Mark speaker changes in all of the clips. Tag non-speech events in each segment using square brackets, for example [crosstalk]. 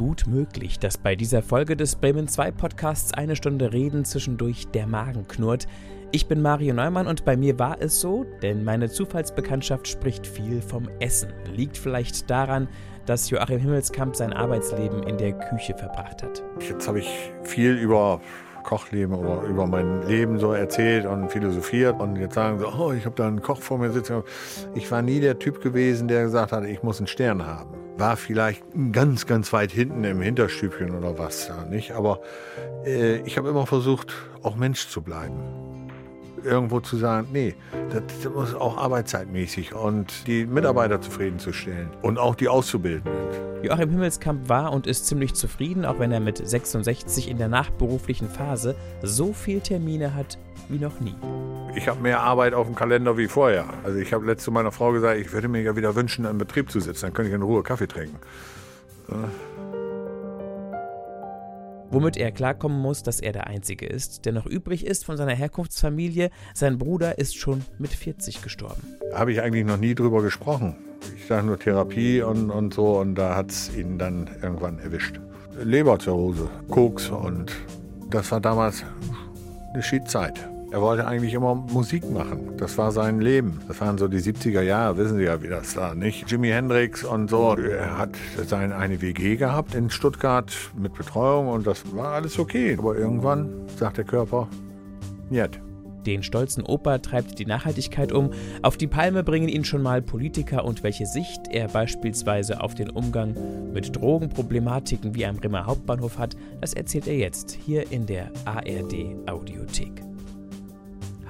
Speaker 1: gut möglich, dass bei dieser Folge des Bremen 2 Podcasts eine Stunde Reden zwischendurch der Magen knurrt. Ich bin Mario Neumann und bei mir war es so, denn meine Zufallsbekanntschaft spricht viel vom Essen. Liegt vielleicht daran, dass Joachim Himmelskamp sein Arbeitsleben in der Küche verbracht hat.
Speaker 2: Jetzt habe ich viel über Kochleben oder über mein Leben so erzählt und philosophiert. Und jetzt sagen sie, oh, ich habe da einen Koch vor mir sitzen. Ich war nie der Typ gewesen, der gesagt hat, ich muss einen Stern haben. War vielleicht ganz, ganz weit hinten im Hinterstübchen oder was nicht? Aber äh, ich habe immer versucht, auch Mensch zu bleiben irgendwo zu sagen, nee, das, muss auch arbeitszeitmäßig und die Mitarbeiter zufriedenzustellen und auch die Auszubildenden.
Speaker 1: Joachim Himmelskamp war und ist ziemlich zufrieden, auch wenn er mit 66 in der nachberuflichen Phase so viel Termine hat wie noch nie.
Speaker 2: Ich habe mehr Arbeit auf dem Kalender wie vorher. Also ich habe letzte meiner Frau gesagt, ich würde mir ja wieder wünschen, im Betrieb zu sitzen, dann könnte ich in Ruhe Kaffee trinken. Ja
Speaker 1: womit er klarkommen muss, dass er der Einzige ist, der noch übrig ist von seiner Herkunftsfamilie. Sein Bruder ist schon mit 40 gestorben.
Speaker 2: Habe ich eigentlich noch nie drüber gesprochen. Ich sage nur Therapie und, und so und da hat es ihn dann irgendwann erwischt. Leberzirrhose, Koks und das war damals eine Schiedzeit. Er wollte eigentlich immer Musik machen. Das war sein Leben. Das waren so die 70er Jahre, wissen Sie ja, wie das war, nicht? Jimi Hendrix und so. Er hat seine eine WG gehabt in Stuttgart mit Betreuung und das war alles okay. Aber irgendwann sagt der Körper, nicht.
Speaker 1: Den stolzen Opa treibt die Nachhaltigkeit um. Auf die Palme bringen ihn schon mal Politiker und welche Sicht er beispielsweise auf den Umgang mit Drogenproblematiken wie am Rimmer Hauptbahnhof hat, das erzählt er jetzt hier in der ARD Audiothek.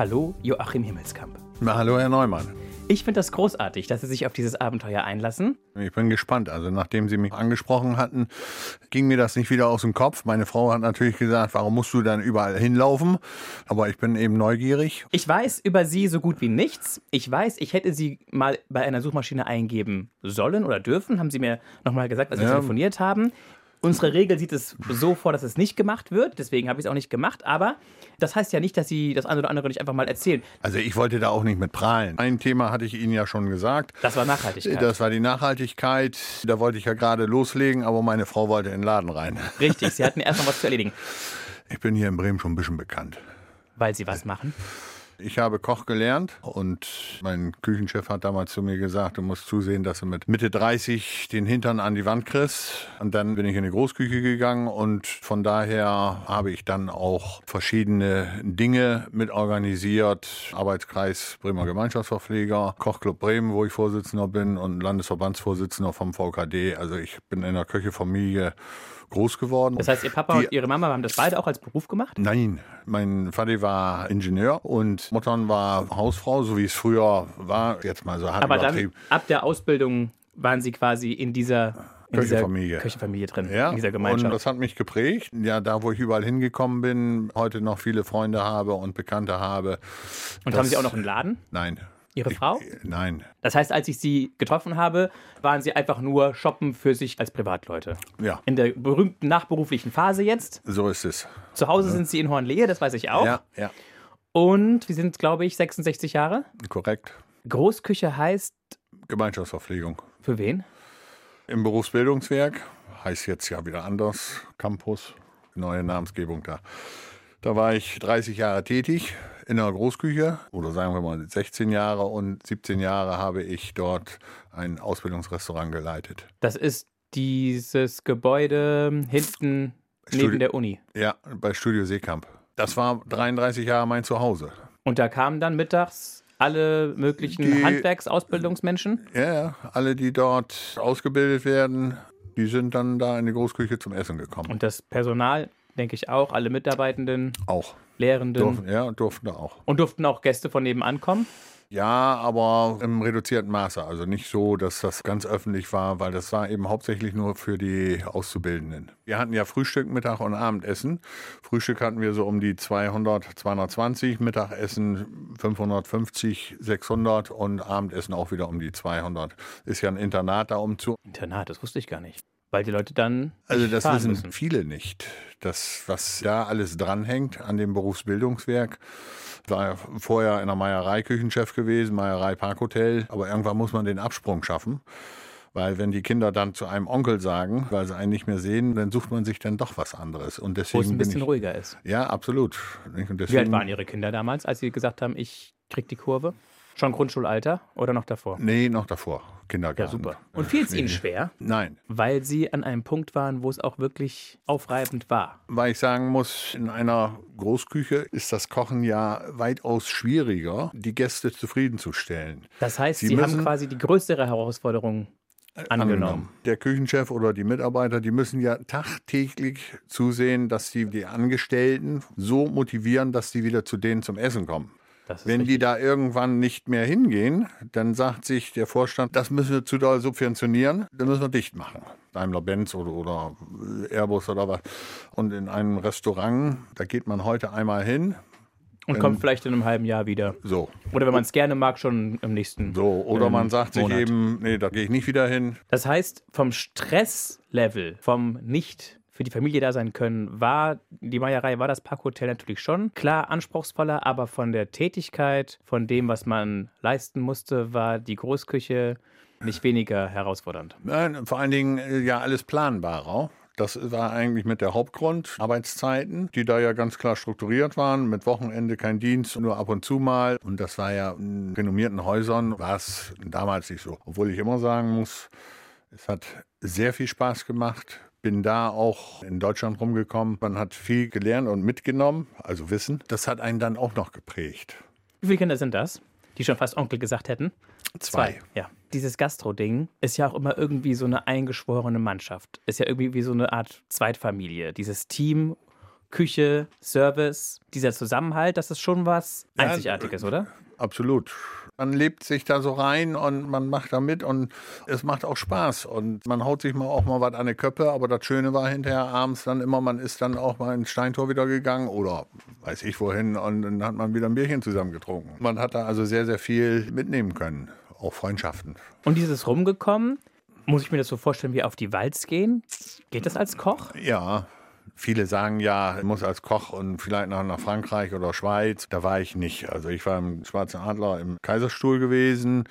Speaker 1: Hallo, Joachim Himmelskamp.
Speaker 2: Na, hallo, Herr Neumann.
Speaker 1: Ich finde das großartig, dass Sie sich auf dieses Abenteuer einlassen.
Speaker 2: Ich bin gespannt. Also nachdem Sie mich angesprochen hatten, ging mir das nicht wieder aus dem Kopf. Meine Frau hat natürlich gesagt, warum musst du dann überall hinlaufen? Aber ich bin eben neugierig.
Speaker 1: Ich weiß über Sie so gut wie nichts. Ich weiß, ich hätte Sie mal bei einer Suchmaschine eingeben sollen oder dürfen, haben Sie mir nochmal gesagt, als wir ja. telefoniert haben. Unsere Regel sieht es so vor, dass es nicht gemacht wird. Deswegen habe ich es auch nicht gemacht. Aber das heißt ja nicht, dass Sie das eine oder andere nicht einfach mal erzählen.
Speaker 2: Also ich wollte da auch nicht mit prahlen. Ein Thema hatte ich Ihnen ja schon gesagt.
Speaker 1: Das war Nachhaltigkeit.
Speaker 2: Das war die Nachhaltigkeit. Da wollte ich ja gerade loslegen, aber meine Frau wollte in den Laden rein.
Speaker 1: Richtig, Sie hatten erst noch was zu erledigen.
Speaker 2: Ich bin hier in Bremen schon ein bisschen bekannt.
Speaker 1: Weil Sie was machen?
Speaker 2: Ich habe Koch gelernt und mein Küchenchef hat damals zu mir gesagt, du musst zusehen, dass du mit Mitte 30 den Hintern an die Wand kriegst. Und dann bin ich in die Großküche gegangen und von daher habe ich dann auch verschiedene Dinge mit organisiert. Arbeitskreis Bremer Gemeinschaftsverpfleger, Kochclub Bremen, wo ich Vorsitzender bin und Landesverbandsvorsitzender vom VKD. Also ich bin in der Köchefamilie groß geworden.
Speaker 1: Das heißt, Ihr Papa die, und Ihre Mama haben das beide auch als Beruf gemacht?
Speaker 2: Nein, mein Vater war Ingenieur und Muttern war Hausfrau, so wie es früher war. Jetzt mal so
Speaker 1: hart Aber dann ab der Ausbildung waren Sie quasi in dieser
Speaker 2: in Köchefamilie.
Speaker 1: Köchefamilie drin,
Speaker 2: ja,
Speaker 1: in dieser Gemeinschaft.
Speaker 2: Und das hat mich geprägt. Ja, da, wo ich überall hingekommen bin, heute noch viele Freunde habe und Bekannte habe.
Speaker 1: Und haben Sie auch noch einen Laden?
Speaker 2: Nein.
Speaker 1: Ihre Frau?
Speaker 2: Ich, nein.
Speaker 1: Das heißt, als ich Sie getroffen habe, waren Sie einfach nur shoppen für sich als Privatleute.
Speaker 2: Ja.
Speaker 1: In der berühmten nachberuflichen Phase jetzt.
Speaker 2: So ist es.
Speaker 1: Zu Hause ja. sind Sie in Hornlehe, das weiß ich auch.
Speaker 2: Ja, ja.
Speaker 1: Und wir sind, glaube ich, 66 Jahre.
Speaker 2: Korrekt.
Speaker 1: Großküche heißt.
Speaker 2: Gemeinschaftsverpflegung.
Speaker 1: Für wen?
Speaker 2: Im Berufsbildungswerk. Heißt jetzt ja wieder anders. Campus. Neue Namensgebung da. Da war ich 30 Jahre tätig in der Großküche oder sagen wir mal 16 Jahre und 17 Jahre habe ich dort ein Ausbildungsrestaurant geleitet.
Speaker 1: Das ist dieses Gebäude hinten Studi neben der Uni.
Speaker 2: Ja, bei Studio Seekamp. Das war 33 Jahre mein Zuhause.
Speaker 1: Und da kamen dann mittags alle möglichen die, Handwerksausbildungsmenschen?
Speaker 2: Ja, ja, alle, die dort ausgebildet werden, die sind dann da in die Großküche zum Essen gekommen.
Speaker 1: Und das Personal, denke ich auch, alle Mitarbeitenden?
Speaker 2: Auch.
Speaker 1: Lehrenden.
Speaker 2: Durften, ja, durften auch.
Speaker 1: Und durften auch Gäste von nebenan kommen?
Speaker 2: Ja, aber im reduzierten Maße. Also nicht so, dass das ganz öffentlich war, weil das war eben hauptsächlich nur für die Auszubildenden. Wir hatten ja Frühstück, Mittag und Abendessen. Frühstück hatten wir so um die 200, 220, Mittagessen 550, 600 und Abendessen auch wieder um die 200. Ist ja ein Internat da umzu.
Speaker 1: Internat, das wusste ich gar nicht. Weil die Leute dann.
Speaker 2: Also, das wissen
Speaker 1: müssen.
Speaker 2: viele nicht. Das, was da alles dranhängt an dem Berufsbildungswerk, war vorher in der Meierei Küchenchef gewesen, Meierei Parkhotel, aber irgendwann muss man den Absprung schaffen. Weil wenn die Kinder dann zu einem Onkel sagen, weil sie einen nicht mehr sehen, dann sucht man sich dann doch was anderes. Und deswegen
Speaker 1: Wo es ein bisschen
Speaker 2: ich,
Speaker 1: ruhiger ist.
Speaker 2: Ja, absolut. Und
Speaker 1: Wie alt waren Ihre Kinder damals, als Sie gesagt haben, ich krieg die Kurve? Schon Grundschulalter oder noch davor?
Speaker 2: Nee, noch davor. Kindergarten.
Speaker 1: Ja, super. Und fiel es. Ihnen schwer,
Speaker 2: Nein,
Speaker 1: weil Sie an einem Punkt waren, wo es auch wirklich aufreibend war?
Speaker 2: weil ich sagen muss, in einer Großküche ist das Kochen ja weitaus schwieriger, die Gäste zufriedenzustellen.
Speaker 1: Das heißt,
Speaker 2: Sie
Speaker 1: Sie, haben quasi die größere Herausforderung angenommen.
Speaker 2: Der Küchenchef oder die Mitarbeiter, die müssen ja tagtäglich zusehen, dass sie die Angestellten so motivieren, dass sie wieder zu denen zum Essen kommen. Wenn die
Speaker 1: richtig.
Speaker 2: da irgendwann nicht mehr hingehen, dann sagt sich der Vorstand, das müssen wir zu doll subventionieren, dann müssen wir dicht machen. Daimler-Benz oder, oder Airbus oder was. Und in einem Restaurant, da geht man heute einmal hin,
Speaker 1: Und kommt vielleicht in einem halben Jahr wieder.
Speaker 2: so,
Speaker 1: Oder wenn man es gerne mag, schon im nächsten.
Speaker 2: so. Oder
Speaker 1: ähm,
Speaker 2: man sagt sich
Speaker 1: Monat.
Speaker 2: eben, nee, da gehe ich nicht wieder hin.
Speaker 1: Das heißt, vom Stresslevel, vom nicht für die Familie da sein können, war die Meierei, war das Parkhotel natürlich schon klar anspruchsvoller, aber von der Tätigkeit, von dem, was man leisten musste, war die Großküche nicht weniger herausfordernd.
Speaker 2: Nein, vor allen Dingen äh, ja alles planbarer. Das war eigentlich mit der Hauptgrund. Arbeitszeiten, die da ja ganz klar strukturiert waren, mit Wochenende kein Dienst, nur ab und zu mal. Und das war ja in renommierten Häusern, war es damals nicht so. Obwohl ich immer sagen muss, es hat sehr viel Spaß gemacht. Bin da auch in Deutschland rumgekommen. Man hat viel gelernt und mitgenommen, also Wissen. Das hat einen dann auch noch geprägt.
Speaker 1: Wie viele Kinder sind das, die schon fast Onkel gesagt hätten? Ja. Dieses Gastro-Ding ist ja auch immer irgendwie so eine eingeschworene Mannschaft. Ist ja irgendwie wie so eine Art Zweitfamilie. Dieses Team, Küche, Service, dieser Zusammenhalt, das ist schon was
Speaker 2: Ja,
Speaker 1: Einzigartiges, oder?
Speaker 2: Absolut. Man lebt sich da so rein und man macht da mit und es macht auch Spaß. Und man haut sich mal auch mal was an die Köppe, aber das Schöne war hinterher abends dann immer, man ist dann auch mal ins Steintor wieder gegangen oder weiß ich wohin und dann hat man wieder ein Bierchen zusammen getrunken. Man hat da also sehr, sehr viel mitnehmen können, auch Freundschaften.
Speaker 1: Und dieses Rumgekommen, muss ich mir das so vorstellen, wie auf die Walz gehen? Geht das als Koch?
Speaker 2: Ja, viele sagen ja, ich muss als Koch und vielleicht nach, nach Frankreich oder Schweiz. Da war ich nicht. Also ich war im Schwarzen Adler im Kaiserstuhl gewesen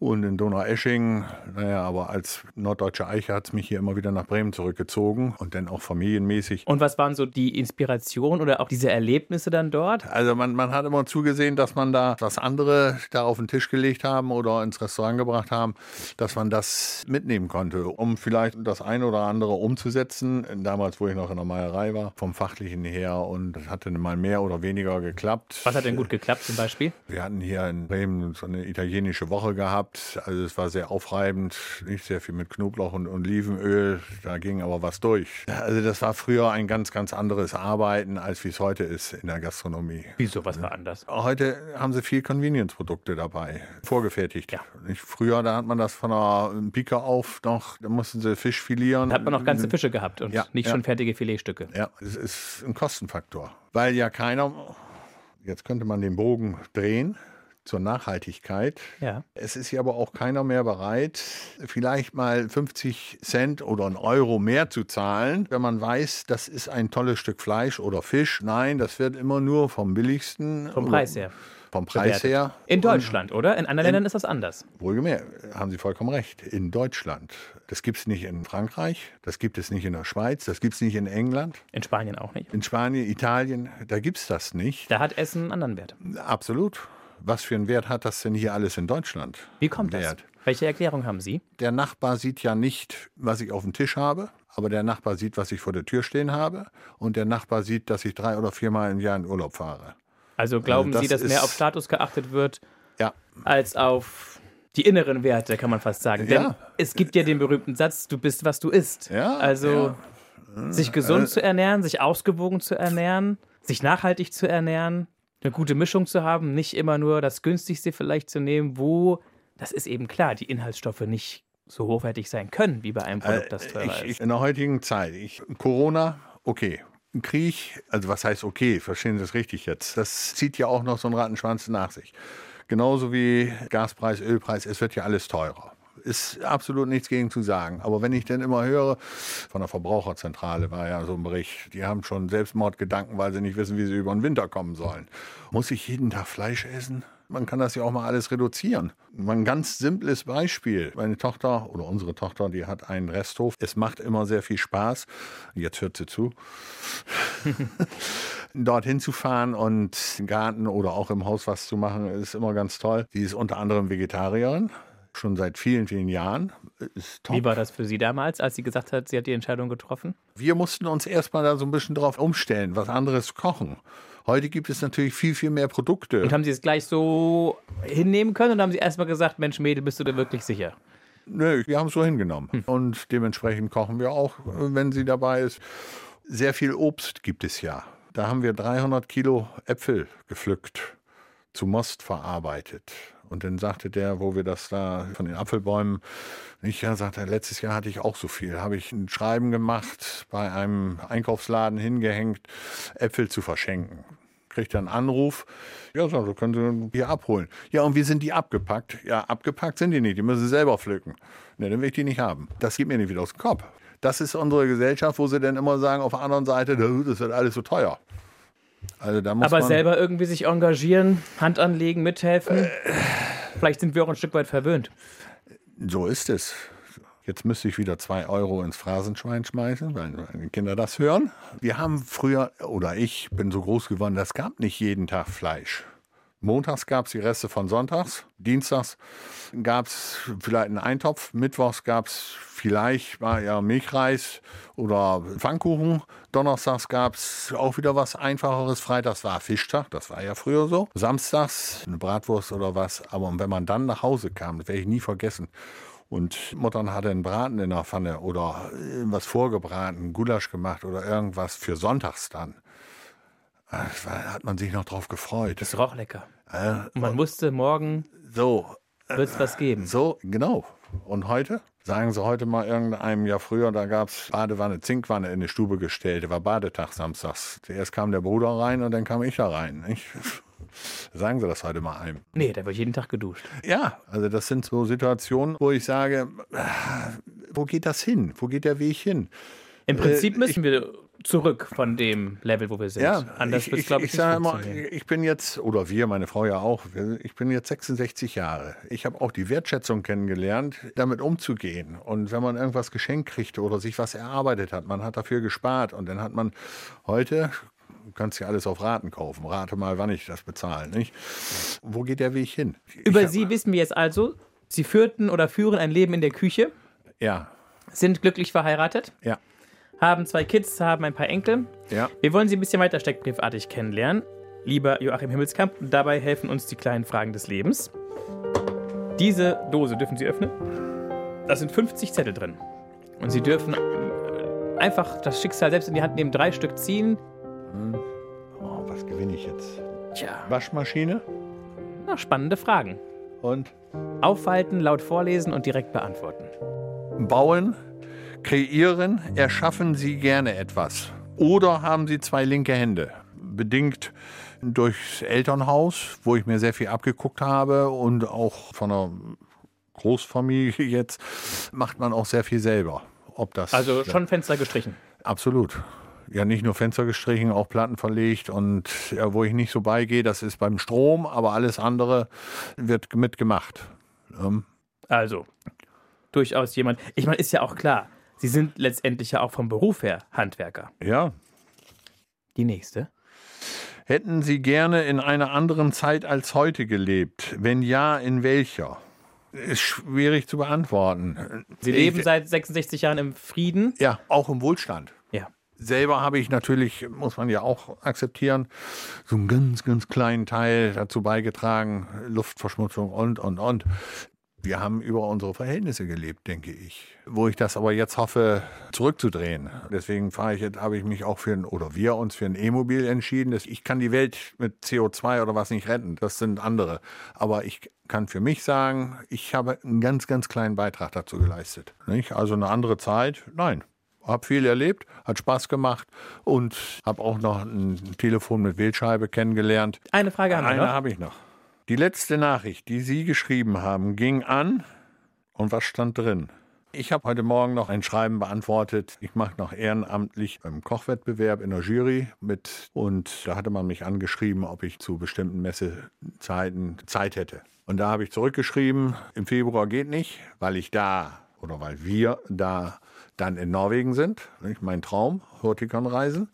Speaker 2: und in Donaueschingen. Naja, aber als norddeutsche Eiche hat es mich hier immer wieder nach Bremen zurückgezogen und dann auch familienmäßig.
Speaker 1: Und was waren so die Inspiration oder auch diese Erlebnisse dann dort?
Speaker 2: Also man, man hat immer zugesehen, dass man da was andere da auf den Tisch gelegt haben oder ins Restaurant gebracht haben, dass man das mitnehmen konnte, um vielleicht das eine oder andere umzusetzen. Damals, wo ich noch in der Meierei war, vom Fachlichen her und das hatte mal mehr oder weniger geklappt.
Speaker 1: Was hat denn gut geklappt zum Beispiel?
Speaker 2: Wir hatten hier in Bremen so eine italienische Woche gehabt. Also es war sehr aufreibend, nicht sehr viel mit Knoblauch und Olivenöl. Da ging aber was durch. Also das war früher ein ganz, ganz anderes Arbeiten, als wie es heute ist in der Gastronomie.
Speaker 1: Wieso, was war anders?
Speaker 2: Heute haben sie viel Convenience-Produkte dabei, vorgefertigt.
Speaker 1: Ja.
Speaker 2: Früher, da hat man das von der Pika auf noch, da mussten sie Fisch filieren.
Speaker 1: Da hat man noch ganze Fische gehabt und
Speaker 2: Ja,
Speaker 1: nicht
Speaker 2: ja.
Speaker 1: schon fertige Filetstücke.
Speaker 2: Ja, es ist ein Kostenfaktor. Weil ja keiner, jetzt könnte man den Bogen drehen zur Nachhaltigkeit.
Speaker 1: Ja.
Speaker 2: Es ist ja aber auch keiner mehr bereit, vielleicht mal 50 Cent oder einen Euro mehr zu zahlen, wenn man weiß, das ist ein tolles Stück Fleisch oder Fisch. Nein, das wird immer nur vom billigsten.
Speaker 1: Vom Preis her.
Speaker 2: Vom Preis
Speaker 1: bewertet.
Speaker 2: her.
Speaker 1: In Deutschland, oder? In anderen Ländern ist das anders.
Speaker 2: Wohlgemerkt, haben Sie vollkommen recht. In Deutschland. Das gibt es nicht in Frankreich, das gibt es nicht in der Schweiz, das gibt es nicht in England,
Speaker 1: In Spanien auch nicht.
Speaker 2: in Spanien, Italien, da gibt es das nicht.
Speaker 1: Da hat Essen einen anderen Wert.
Speaker 2: Absolut. Was für einen Wert hat das denn hier alles in Deutschland?
Speaker 1: Wie kommt das?
Speaker 2: Wert?
Speaker 1: Welche Erklärung haben Sie?
Speaker 2: Der Nachbar sieht ja nicht, was ich auf dem Tisch habe, aber der Nachbar sieht, was ich vor der Tür stehen habe. Und der Nachbar sieht, dass ich drei oder viermal im Jahr in Urlaub fahre.
Speaker 1: Also glauben
Speaker 2: das
Speaker 1: Sie, dass mehr auf Status geachtet wird
Speaker 2: Ja,
Speaker 1: als auf die inneren Werte, kann man fast sagen. Denn
Speaker 2: Ja.
Speaker 1: es gibt ja den berühmten Satz, du bist, was du isst.
Speaker 2: Ja,
Speaker 1: also sich gesund zu ernähren, sich ausgewogen zu ernähren, sich nachhaltig zu ernähren, eine gute Mischung zu haben, nicht immer nur das günstigste vielleicht zu nehmen, wo, das ist eben klar, die Inhaltsstoffe nicht so hochwertig sein können, wie bei einem Produkt, das teurer
Speaker 2: Äh, ich,
Speaker 1: ist.
Speaker 2: in der heutigen Zeit, ich, Corona, okay. Krieg, also was heißt okay, verstehen Sie das richtig jetzt? Das zieht ja auch noch so einen Rattenschwanz nach sich. Genauso wie Gaspreis, Ölpreis, es wird ja alles teurer. Ist absolut nichts gegen zu sagen. Aber wenn ich dann immer höre, von der Verbraucherzentrale war ja so ein Bericht, die haben schon Selbstmordgedanken, weil sie nicht wissen, wie sie über den Winter kommen sollen. Muss ich jeden Tag Fleisch essen? Man kann das ja auch mal alles reduzieren. Ein ganz simples Beispiel. Meine Tochter oder unsere Tochter, die hat einen Resthof. Es macht immer sehr viel Spaß. Jetzt hört sie zu. [laughs] Dorthin zu fahren und im Garten oder auch im Haus was zu machen, ist immer ganz toll. Sie ist unter anderem Vegetarierin schon seit vielen, vielen Jahren.
Speaker 1: Wie war das für Sie damals, als sie gesagt hat, sie hat die Entscheidung getroffen?
Speaker 2: Wir mussten uns erstmal da so ein bisschen drauf umstellen, was anderes kochen. Heute gibt es natürlich viel, viel mehr Produkte.
Speaker 1: Und haben Sie es gleich so hinnehmen können und haben Sie erstmal gesagt, Mensch, Mädel, bist du dir wirklich sicher?
Speaker 2: Nö, wir haben es so hingenommen. Hm. Und dementsprechend kochen wir auch, wenn sie dabei ist. Sehr viel Obst gibt es ja. Da haben wir 300 Kilo Äpfel gepflückt, zu Most verarbeitet. Und dann sagte der, wo wir das da von den Apfelbäumen, ich ja, sagte, letztes Jahr hatte ich auch so viel. Habe ich ein Schreiben gemacht, bei einem Einkaufsladen hingehängt, Äpfel zu verschenken. Kriegt dann einen Anruf, ja, so, können Sie hier abholen. Ja, und wie sind die abgepackt? Ja, abgepackt sind die nicht, die müssen Sie selber pflücken. Ne, dann will ich die nicht haben. Das geht mir nicht wieder aus dem Kopf. Das ist unsere Gesellschaft, wo sie dann immer sagen, auf der anderen Seite, das wird alles so teuer.
Speaker 1: Also da muss Aber man selber irgendwie sich engagieren, Hand anlegen, mithelfen. Äh, Vielleicht sind wir auch ein Stück weit verwöhnt.
Speaker 2: So ist es. Jetzt müsste ich wieder zwei Euro ins Phrasenschwein schmeißen, weil meine Kinder das hören. Wir haben früher, oder ich bin so groß geworden, das gab nicht jeden Tag Fleisch. Montags gab es die Reste von Sonntags, Dienstags gab es vielleicht einen Eintopf, Mittwochs gab es vielleicht mal ja Milchreis oder Pfannkuchen, Donnerstags gab es auch wieder was Einfacheres, Freitags war Fischtag, das war ja früher so, Samstags eine Bratwurst oder was, aber wenn man dann nach Hause kam, das werde ich nie vergessen, und Muttern hatte einen Braten in der Pfanne oder irgendwas vorgebraten, Gulasch gemacht oder irgendwas für Sonntags dann. Da hat man sich noch drauf gefreut.
Speaker 1: Das roch lecker. Äh, und man wusste, morgen
Speaker 2: so,
Speaker 1: wird es was geben.
Speaker 2: So, genau. Und heute? Sagen Sie heute mal irgendeinem Jahr früher, da gab es Badewanne, Zinkwanne in die Stube gestellt. Da war Badetag samstags. Zuerst kam der Bruder rein und dann kam ich da rein. Nicht? [laughs] Sagen Sie das heute mal einem.
Speaker 1: Nee, da wird jeden Tag geduscht.
Speaker 2: Ja, also das sind so Situationen, wo ich sage, wo geht das hin? Wo geht der Weg hin?
Speaker 1: Im Prinzip äh, müssen ich, wir zurück von dem Level, wo wir sind.
Speaker 2: Ja, Anders ich, glaube ich, ich sage immer, ich bin jetzt, oder wir, meine Frau ja auch, ich bin jetzt 66 Jahre. Ich habe auch die Wertschätzung kennengelernt, damit umzugehen. Und wenn man irgendwas geschenkt kriegt oder sich was erarbeitet hat, man hat dafür gespart und dann hat man heute du kannst ja alles auf Raten kaufen. Rate mal, wann ich das bezahle. Nicht? Wo geht der Weg hin?
Speaker 1: Über hab, Sie wissen wir jetzt also, Sie führten oder führen ein Leben in der Küche.
Speaker 2: Ja.
Speaker 1: Sind glücklich verheiratet.
Speaker 2: Ja
Speaker 1: haben zwei Kids, haben ein paar Enkel.
Speaker 2: Ja.
Speaker 1: Wir wollen Sie ein bisschen weiter steckbriefartig kennenlernen. Lieber Joachim Himmelskamp, dabei helfen uns die kleinen Fragen des Lebens. Diese Dose dürfen Sie öffnen. Da sind 50 Zettel drin. Und Sie dürfen einfach das Schicksal selbst in die Hand nehmen, drei Stück ziehen. Hm.
Speaker 2: Oh, was gewinne ich jetzt?
Speaker 1: Tja.
Speaker 2: Waschmaschine?
Speaker 1: Na, spannende Fragen.
Speaker 2: Und?
Speaker 1: Aufhalten, laut vorlesen und direkt beantworten.
Speaker 2: Bauen, Kreieren, erschaffen Sie gerne etwas. Oder haben Sie zwei linke Hände? Bedingt durchs Elternhaus, wo ich mir sehr viel abgeguckt habe und auch von einer Großfamilie jetzt, macht man auch sehr viel selber. Ob das,
Speaker 1: also schon Fenster gestrichen?
Speaker 2: Absolut. Ja, nicht nur Fenster gestrichen, auch Platten verlegt und ja, wo ich nicht so beigehe, das ist beim Strom, aber alles andere wird mitgemacht.
Speaker 1: Ähm. Also, durchaus jemand. Ich meine, ist ja auch klar, Sie sind letztendlich ja auch vom Beruf her Handwerker.
Speaker 2: Ja.
Speaker 1: Die nächste.
Speaker 2: Hätten Sie gerne in einer anderen Zeit als heute gelebt? Wenn ja, in welcher? Ist schwierig zu beantworten.
Speaker 1: Sie leben ich, seit 66 Jahren im Frieden?
Speaker 2: Ja, auch im Wohlstand.
Speaker 1: Ja.
Speaker 2: Selber habe ich natürlich, muss man ja auch akzeptieren, so einen ganz, ganz kleinen Teil dazu beigetragen, Luftverschmutzung und, und, und. Wir haben über unsere Verhältnisse gelebt, denke ich. Wo ich das aber jetzt hoffe, zurückzudrehen. Deswegen fahre ich jetzt, habe ich mich auch für ein, oder wir uns für ein E-Mobil entschieden. Ich kann die Welt mit CO2 oder was nicht retten. Das sind andere. Aber ich kann für mich sagen, ich habe einen ganz, ganz kleinen Beitrag dazu geleistet. Nicht? Also eine andere Zeit, nein. Hab viel erlebt, hat Spaß gemacht und habe auch noch ein Telefon mit Wählscheibe kennengelernt.
Speaker 1: Eine Frage haben wir
Speaker 2: Eine habe ich noch. Die letzte Nachricht, die Sie geschrieben haben, ging an. Und was stand drin? Ich habe heute Morgen noch ein Schreiben beantwortet. Ich mache noch ehrenamtlich einen Kochwettbewerb in der Jury mit und da hatte man mich angeschrieben, ob ich zu bestimmten Messezeiten Zeit hätte. Und da habe ich zurückgeschrieben, im Februar geht nicht, weil ich da oder weil wir da dann in Norwegen sind. Mein Traum, Hurtikan-Reisen.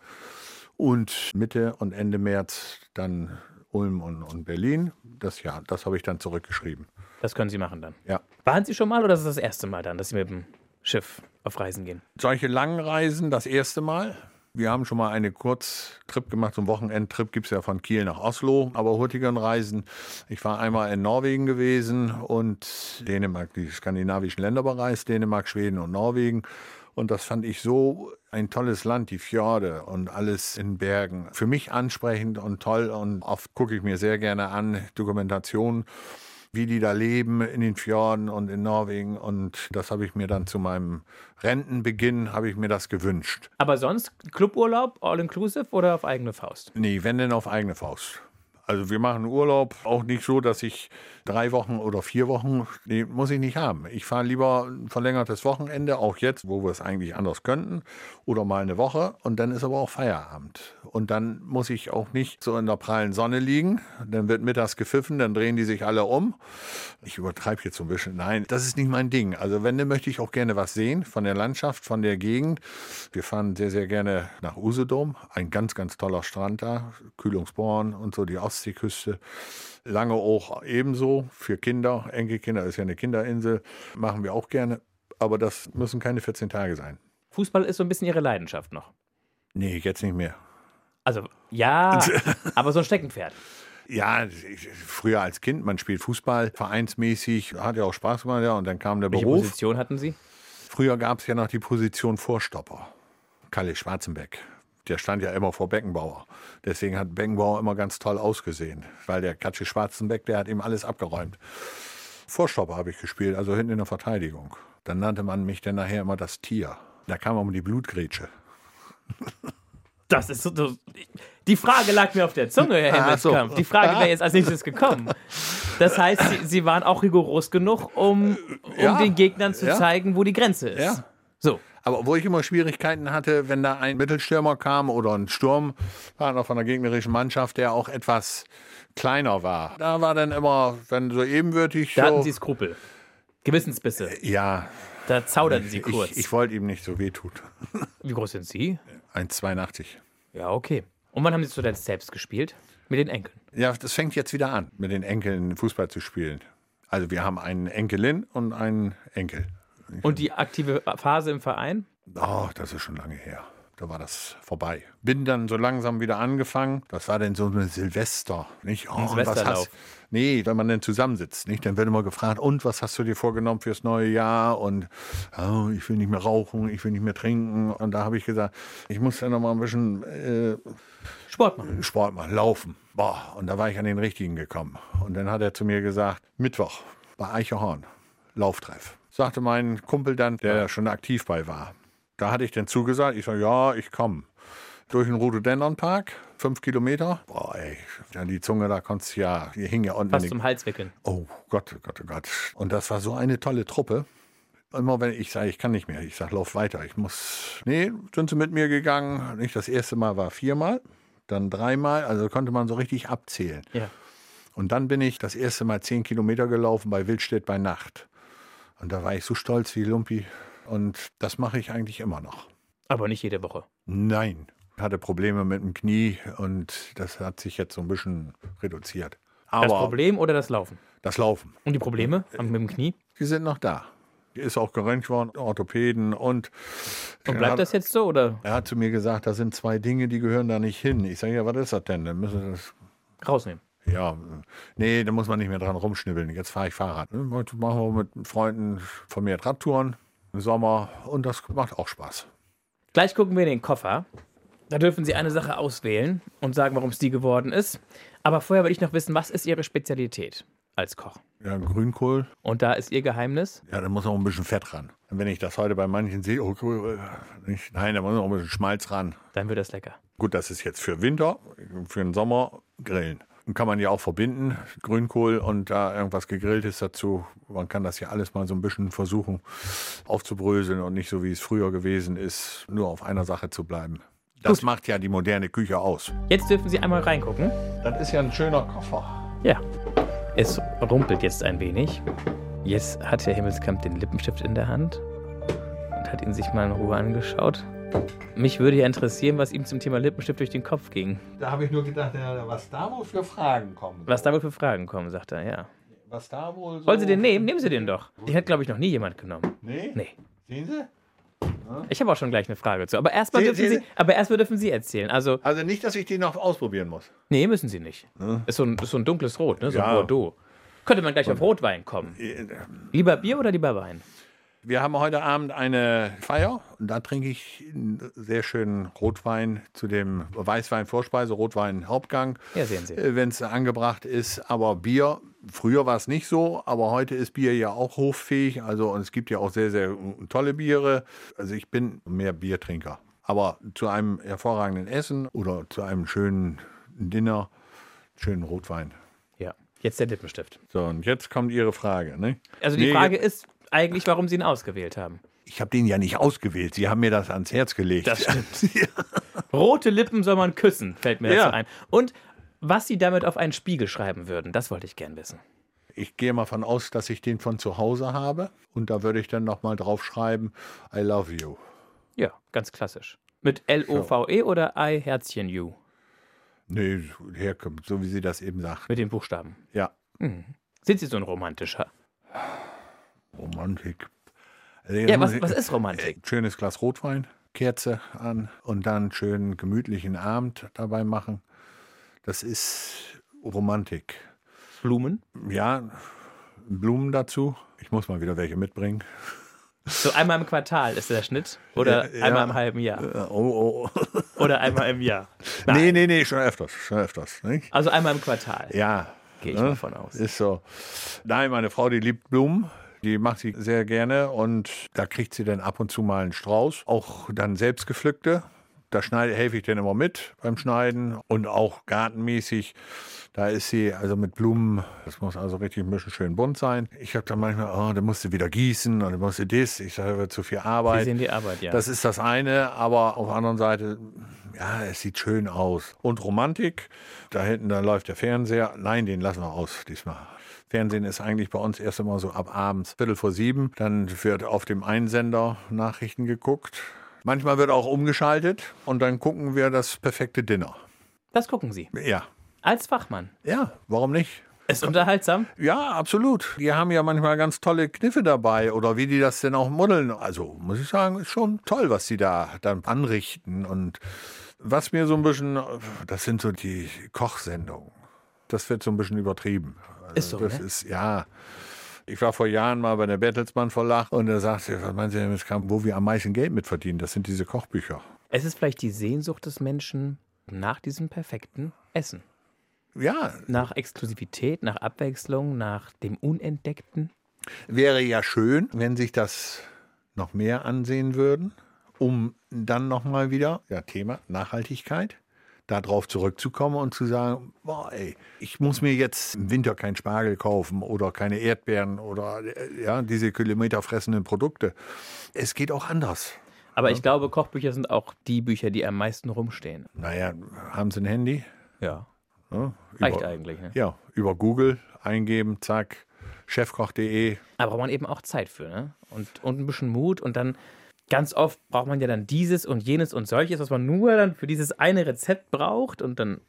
Speaker 2: Und Mitte und Ende März dann Ulm und, und Berlin. Das ja, das habe ich dann zurückgeschrieben.
Speaker 1: Das können Sie machen dann.
Speaker 2: Ja.
Speaker 1: Waren Sie schon mal oder ist es das erste Mal dann, dass Sie mit dem Schiff auf Reisen gehen?
Speaker 2: Solche langen Reisen das erste Mal. Wir haben schon mal einen Kurztrip gemacht, so einen Wochenendtrip gibt es ja von Kiel nach Oslo, aber Hurtigan-Reisen. Ich war einmal in Norwegen gewesen und Dänemark, die skandinavischen Länder bereist, Dänemark, Schweden und Norwegen. Und das fand ich so ein tolles Land, die Fjorde und alles in Bergen. Für mich ansprechend und toll und oft gucke ich mir sehr gerne an Dokumentationen wie die da leben in den Fjorden und in Norwegen. Und das habe ich mir dann zu meinem Rentenbeginn, habe ich mir das gewünscht.
Speaker 1: Aber sonst Cluburlaub, all-inclusive oder auf eigene Faust?
Speaker 2: Nee, wenn denn auf eigene Faust. Also wir machen Urlaub auch nicht so, dass ich drei Wochen oder vier Wochen, nee, muss ich nicht haben. Ich fahre lieber ein verlängertes Wochenende, auch jetzt, wo wir es eigentlich anders könnten, oder mal eine Woche und dann ist aber auch Feierabend. Und dann muss ich auch nicht so in der prallen Sonne liegen. Dann wird mittags gepfiffen, dann drehen die sich alle um. Ich übertreibe jetzt so ein bisschen. Nein, das ist nicht mein Ding. Also wenn, dann möchte ich auch gerne was sehen von der Landschaft, von der Gegend. Wir fahren sehr, sehr gerne nach Usedom. Ein ganz, ganz toller Strand da. Kühlungsborn und so die Ostsee Ostseeküste. Lange auch ebenso für Kinder, Enkelkinder ist ja eine Kinderinsel, machen wir auch gerne. Aber das müssen keine 14 Tage sein.
Speaker 1: Fußball ist so ein bisschen Ihre Leidenschaft noch.
Speaker 2: Nee, jetzt nicht mehr.
Speaker 1: Also ja, [laughs] aber so ein Steckenpferd.
Speaker 2: Ja, früher als Kind, man spielt Fußball vereinsmäßig, hat ja auch Spaß gemacht, ja, und dann kam der
Speaker 1: Welche
Speaker 2: Beruf.
Speaker 1: Position hatten Sie?
Speaker 2: Früher gab es ja noch die Position Vorstopper. Kalle Schwarzenbeck der stand ja immer vor Beckenbauer. Deswegen hat Beckenbauer immer ganz toll ausgesehen, weil der Katschi Schwarzenbeck, der hat ihm alles abgeräumt. Vorstopper habe ich gespielt, also hinten in der Verteidigung. Dann nannte man mich dann nachher immer das Tier. Da kam um die Blutgrätsche.
Speaker 1: Das ist so. Die Frage lag mir auf der Zunge, Herr Hemmelskamp. So. Die Frage wäre jetzt als nächstes gekommen. Das heißt, Sie, Sie waren auch rigoros genug, um, um ja. den Gegnern zu ja. zeigen, wo die Grenze ist.
Speaker 2: Ja.
Speaker 1: So.
Speaker 2: Aber wo ich immer Schwierigkeiten hatte, wenn da ein Mittelstürmer kam oder ein Sturmpartner von der gegnerischen Mannschaft, der auch etwas kleiner war. Da war dann immer, wenn so ebenwürdig.
Speaker 1: Da
Speaker 2: so,
Speaker 1: hatten Sie Skrupel. Gewissensbisse.
Speaker 2: Ja.
Speaker 1: Da zauderten Sie kurz.
Speaker 2: Ich, ich wollte ihm nicht so wehtun. [laughs]
Speaker 1: Wie groß sind Sie?
Speaker 2: 1,82.
Speaker 1: Ja, okay. Und wann haben Sie zuletzt selbst gespielt? Mit den Enkeln?
Speaker 2: Ja, das fängt jetzt wieder an, mit den Enkeln Fußball zu spielen. Also wir haben einen Enkelin und einen Enkel.
Speaker 1: Und die aktive Phase im Verein?
Speaker 2: Oh, das ist schon lange her. Da war das vorbei. Bin dann so langsam wieder angefangen. Das war dann so ein Silvester. Nicht?
Speaker 1: Oh, ein Silvesterlauf.
Speaker 2: Nee, wenn man dann zusammensitzt, nicht? Dann wird immer gefragt, und was hast du dir vorgenommen fürs neue Jahr? Und oh, ich will nicht mehr rauchen, ich will nicht mehr trinken. Und da habe ich gesagt, ich muss dann noch mal ein bisschen äh,
Speaker 1: Sport machen.
Speaker 2: Sport machen, laufen. Boah, und da war ich an den richtigen gekommen. Und dann hat er zu mir gesagt, Mittwoch bei Eichehorn, Lauftreff sagte mein Kumpel dann, der schon aktiv bei war. Da hatte ich dann zugesagt, ich sage, ja, ich komme. Durch den Rhododendron-Park, fünf Kilometer. Boah, ey, ja, die Zunge, da konntest du ja, die hing ja unten.
Speaker 1: Fast zum Hals wickeln.
Speaker 2: Oh Gott, oh Gott, oh Gott. Und das war so eine tolle Truppe. Immer wenn ich sage, ich kann nicht mehr, ich sage, lauf weiter, ich muss. Nee, sind sie mit mir gegangen. Nicht das erste Mal war viermal, dann dreimal, also konnte man so richtig abzählen.
Speaker 1: Ja.
Speaker 2: Und dann bin ich das erste Mal zehn Kilometer gelaufen bei Wildstedt bei Nacht. Und da war ich so stolz wie Lumpi. Und das mache ich eigentlich immer noch.
Speaker 1: Aber nicht jede Woche.
Speaker 2: Nein. Ich hatte Probleme mit dem Knie und das hat sich jetzt so ein bisschen reduziert.
Speaker 1: Aber das Problem oder das Laufen?
Speaker 2: Das Laufen.
Speaker 1: Und die Probleme mit dem Knie?
Speaker 2: Die sind noch da. Die ist auch geröntgt worden, Orthopäden und.
Speaker 1: Und bleibt hat, das jetzt so, oder?
Speaker 2: Er hat zu mir gesagt, da sind zwei Dinge, die gehören da nicht hin. Ich sage, ja, was ist das denn? Dann müssen wir das.
Speaker 1: Rausnehmen.
Speaker 2: Ja, nee, da muss man nicht mehr dran rumschnibbeln. Jetzt fahre ich Fahrrad. Heute machen wir mit Freunden vermehrt Radtouren im Sommer und das macht auch Spaß.
Speaker 1: Gleich gucken wir in den Koffer. Da dürfen Sie eine Sache auswählen und sagen, warum es die geworden ist. Aber vorher will ich noch wissen, was ist Ihre Spezialität als Koch?
Speaker 2: Ja, Grünkohl.
Speaker 1: Und da ist Ihr Geheimnis?
Speaker 2: Ja, da muss noch ein bisschen Fett ran. Und wenn ich das heute bei manchen sehe, oh, nicht, nein, da muss noch ein bisschen Schmalz ran.
Speaker 1: Dann wird das lecker.
Speaker 2: Gut, das ist jetzt für Winter, für den Sommer grillen. Kann man ja auch verbinden, Grünkohl und da irgendwas Gegrilltes dazu. Man kann das ja alles mal so ein bisschen versuchen aufzubröseln und nicht so wie es früher gewesen ist, nur auf einer Sache zu bleiben. Das
Speaker 1: Gut.
Speaker 2: macht ja die moderne Küche aus.
Speaker 1: Jetzt dürfen Sie einmal reingucken.
Speaker 2: Das ist ja ein schöner Koffer.
Speaker 1: Ja. Es rumpelt jetzt ein wenig. Jetzt hat Herr Himmelskamp den Lippenstift in der Hand und hat ihn sich mal in Ruhe angeschaut. Mich würde ja interessieren, was ihm zum Thema Lippenstift durch den Kopf ging.
Speaker 2: Da habe ich nur gedacht, ja, was da wohl für Fragen kommen.
Speaker 1: Was da wohl für Fragen kommen, sagt er, ja.
Speaker 2: Was da wohl so
Speaker 1: Wollen Sie den nehmen? Nehmen Sie den doch. Den hat, glaube ich, noch nie jemand genommen.
Speaker 2: Nee?
Speaker 1: Nee.
Speaker 2: Sehen Sie?
Speaker 1: Ich habe auch schon gleich eine Frage zu. Aber erstmal dürfen
Speaker 2: Sie-
Speaker 1: Sie, aber erstmal dürfen Sie erzählen. Also,
Speaker 2: Also nicht, dass ich die noch ausprobieren muss.
Speaker 1: nee, müssen Sie nicht. Ist, so ein, ist so ein dunkles Rot, ne? so ein
Speaker 2: Ja.
Speaker 1: Bordeaux. Könnte man gleich auf Rotwein kommen. Lieber Bier oder lieber Wein?
Speaker 2: Wir haben heute Abend eine Feier und da trinke ich einen sehr schönen Rotwein zu dem Weißwein Vorspeise, Rotwein Hauptgang.
Speaker 1: Ja, sehen Sie.
Speaker 2: Wenn es angebracht ist, aber Bier, früher war es nicht so, aber heute ist Bier ja auch hoffähig. Also und es gibt ja auch sehr, sehr tolle Biere. Also ich bin mehr Biertrinker. Aber zu einem hervorragenden Essen oder zu einem schönen Dinner, schönen Rotwein.
Speaker 1: Ja. Jetzt der Lippenstift.
Speaker 2: So, und jetzt kommt Ihre Frage. Ne?
Speaker 1: Also die
Speaker 2: Nee,
Speaker 1: Frage ist eigentlich, warum Sie ihn ausgewählt haben.
Speaker 2: Ich habe den ja nicht ausgewählt. Sie haben mir das ans Herz gelegt.
Speaker 1: Das stimmt. [laughs] Rote Lippen soll man küssen, fällt mir
Speaker 2: Ja.
Speaker 1: dazu ein. Und was Sie damit auf einen Spiegel schreiben würden, das wollte ich gern wissen.
Speaker 2: Ich gehe mal von aus, dass ich den von zu Hause habe. Und da würde ich dann nochmal drauf schreiben, I love you.
Speaker 1: Ja, ganz klassisch. Mit L-O-V-E oder I Herzchen U?
Speaker 2: Nee, herkommt, so wie sie das eben sagt.
Speaker 1: Mit den Buchstaben.
Speaker 2: Ja,
Speaker 1: Sind Sie so ein romantischer?
Speaker 2: Romantik. Also,
Speaker 1: Ja, was, was ist Romantik?
Speaker 2: Schönes Glas Rotwein, Kerze an und dann einen schönen gemütlichen Abend dabei machen. Das ist Romantik.
Speaker 1: Blumen?
Speaker 2: Ja, Blumen dazu. Ich muss mal wieder welche mitbringen.
Speaker 1: So einmal im Quartal ist der Schnitt? Oder
Speaker 2: Ja, ja.
Speaker 1: einmal im halben Jahr?
Speaker 2: Äh, Oh, oh.
Speaker 1: Oder einmal im Jahr? [laughs]
Speaker 2: nee, nee, nee, schon öfters, schon öfters. Nicht?
Speaker 1: Also einmal im Quartal.
Speaker 2: Ja.
Speaker 1: Gehe ich
Speaker 2: ne?
Speaker 1: mal von aus.
Speaker 2: Ist so. Nein, meine Frau, die liebt Blumen. Die macht sie sehr gerne und da kriegt sie dann ab und zu mal einen Strauß. Auch dann selbst gepflückte. Da schneide, helfe ich dann immer mit beim Schneiden und auch gartenmäßig. Da ist sie also mit Blumen, das muss also richtig ein bisschen schön bunt sein. Ich habe dann manchmal, oh, da musst du wieder gießen und dann musst du das. Ich sage, zu viel
Speaker 1: Sie
Speaker 2: Arbeit.
Speaker 1: sehen die Arbeit, ja.
Speaker 2: Das ist das eine, aber auf der anderen Seite, ja, es sieht schön aus. Und Romantik, da hinten, da läuft der Fernseher. Nein, den lassen wir aus diesmal. Fernsehen ist eigentlich bei uns erst immer so ab abends, Viertel vor sieben. Dann wird auf dem Einsender Nachrichten geguckt. Manchmal wird auch umgeschaltet und dann gucken wir das perfekte Dinner.
Speaker 1: das gucken Sie.
Speaker 2: Ja.
Speaker 1: Als Fachmann.
Speaker 2: Ja, warum nicht?
Speaker 1: Ist unterhaltsam?
Speaker 2: Ja, absolut. Die haben ja manchmal ganz tolle Kniffe dabei oder wie die das denn auch modeln. Also muss ich sagen, ist schon toll, was sie da dann anrichten. Und was mir so ein bisschen, das sind so die Kochsendungen. Das wird so ein bisschen übertrieben. Also
Speaker 1: Ist so,
Speaker 2: Das
Speaker 1: ne?
Speaker 2: ist, ja. Ich war vor Jahren mal bei der Bertelsmann Verlag und er sagte, was meinen Sie denn Kamp, wo wir am meisten Geld mit verdienen? Das sind diese Kochbücher.
Speaker 1: Es ist vielleicht die Sehnsucht des Menschen nach diesem perfekten Essen.
Speaker 2: Ja,
Speaker 1: Nach Exklusivität, nach Abwechslung, nach dem Unentdeckten.
Speaker 2: Wäre ja schön, wenn sich das noch mehr ansehen würden, um dann nochmal wieder, ja, Thema Nachhaltigkeit, darauf zurückzukommen und zu sagen, boah, ey, ich muss mir jetzt im Winter keinen Spargel kaufen oder keine Erdbeeren oder äh, ja, diese kilometerfressenden Produkte. Es geht auch anders.
Speaker 1: Aber ich glaube, Kochbücher sind auch die Bücher, die am meisten rumstehen.
Speaker 2: Naja, haben Sie ein Handy?
Speaker 1: Ja.
Speaker 2: Ja,
Speaker 1: Reicht
Speaker 2: über,
Speaker 1: eigentlich. Ne?
Speaker 2: Ja, über Google eingeben, zack, chefkoch.de.
Speaker 1: Aber braucht man eben auch Zeit für, ne? Und, und ein bisschen Mut und dann ganz oft braucht man ja dann dieses und jenes und solches, was man nur dann für dieses eine Rezept braucht und dann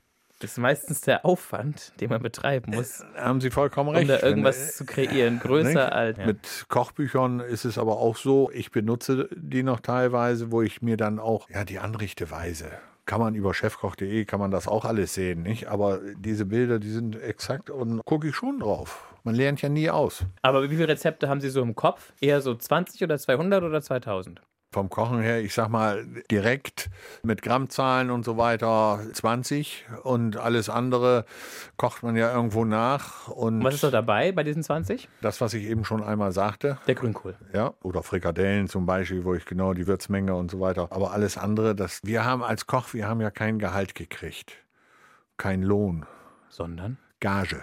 Speaker 1: ist meistens der Aufwand, den man betreiben muss,
Speaker 2: Haben Sie vollkommen
Speaker 1: um
Speaker 2: recht.
Speaker 1: da
Speaker 2: Wenn,
Speaker 1: irgendwas zu kreieren, größer
Speaker 2: Nicht?
Speaker 1: als. Ja.
Speaker 2: Mit Kochbüchern ist es aber auch so, ich benutze die noch teilweise, wo ich mir dann auch ja, die Anrichteweise. Kann man über chefkoch.de, kann man das auch alles sehen, nicht? Aber diese Bilder, die sind exakt und gucke ich schon drauf. Man lernt ja nie aus.
Speaker 1: Aber wie viele Rezepte haben Sie so im Kopf? Eher so 20 oder 200 oder 2000?
Speaker 2: Vom Kochen her, ich sag mal, direkt mit Grammzahlen und so weiter 20 und alles andere kocht man ja irgendwo nach.
Speaker 1: Und was ist da dabei bei diesen 20?
Speaker 2: das, was ich eben schon einmal sagte,
Speaker 1: Der Grünkohl.
Speaker 2: Ja, oder Frikadellen zum Beispiel, wo ich genau die Würzmenge und so weiter. Aber alles andere, das, wir haben als Koch, wir haben ja kein Gehalt gekriegt. Kein Lohn.
Speaker 1: Sondern?
Speaker 2: Gage.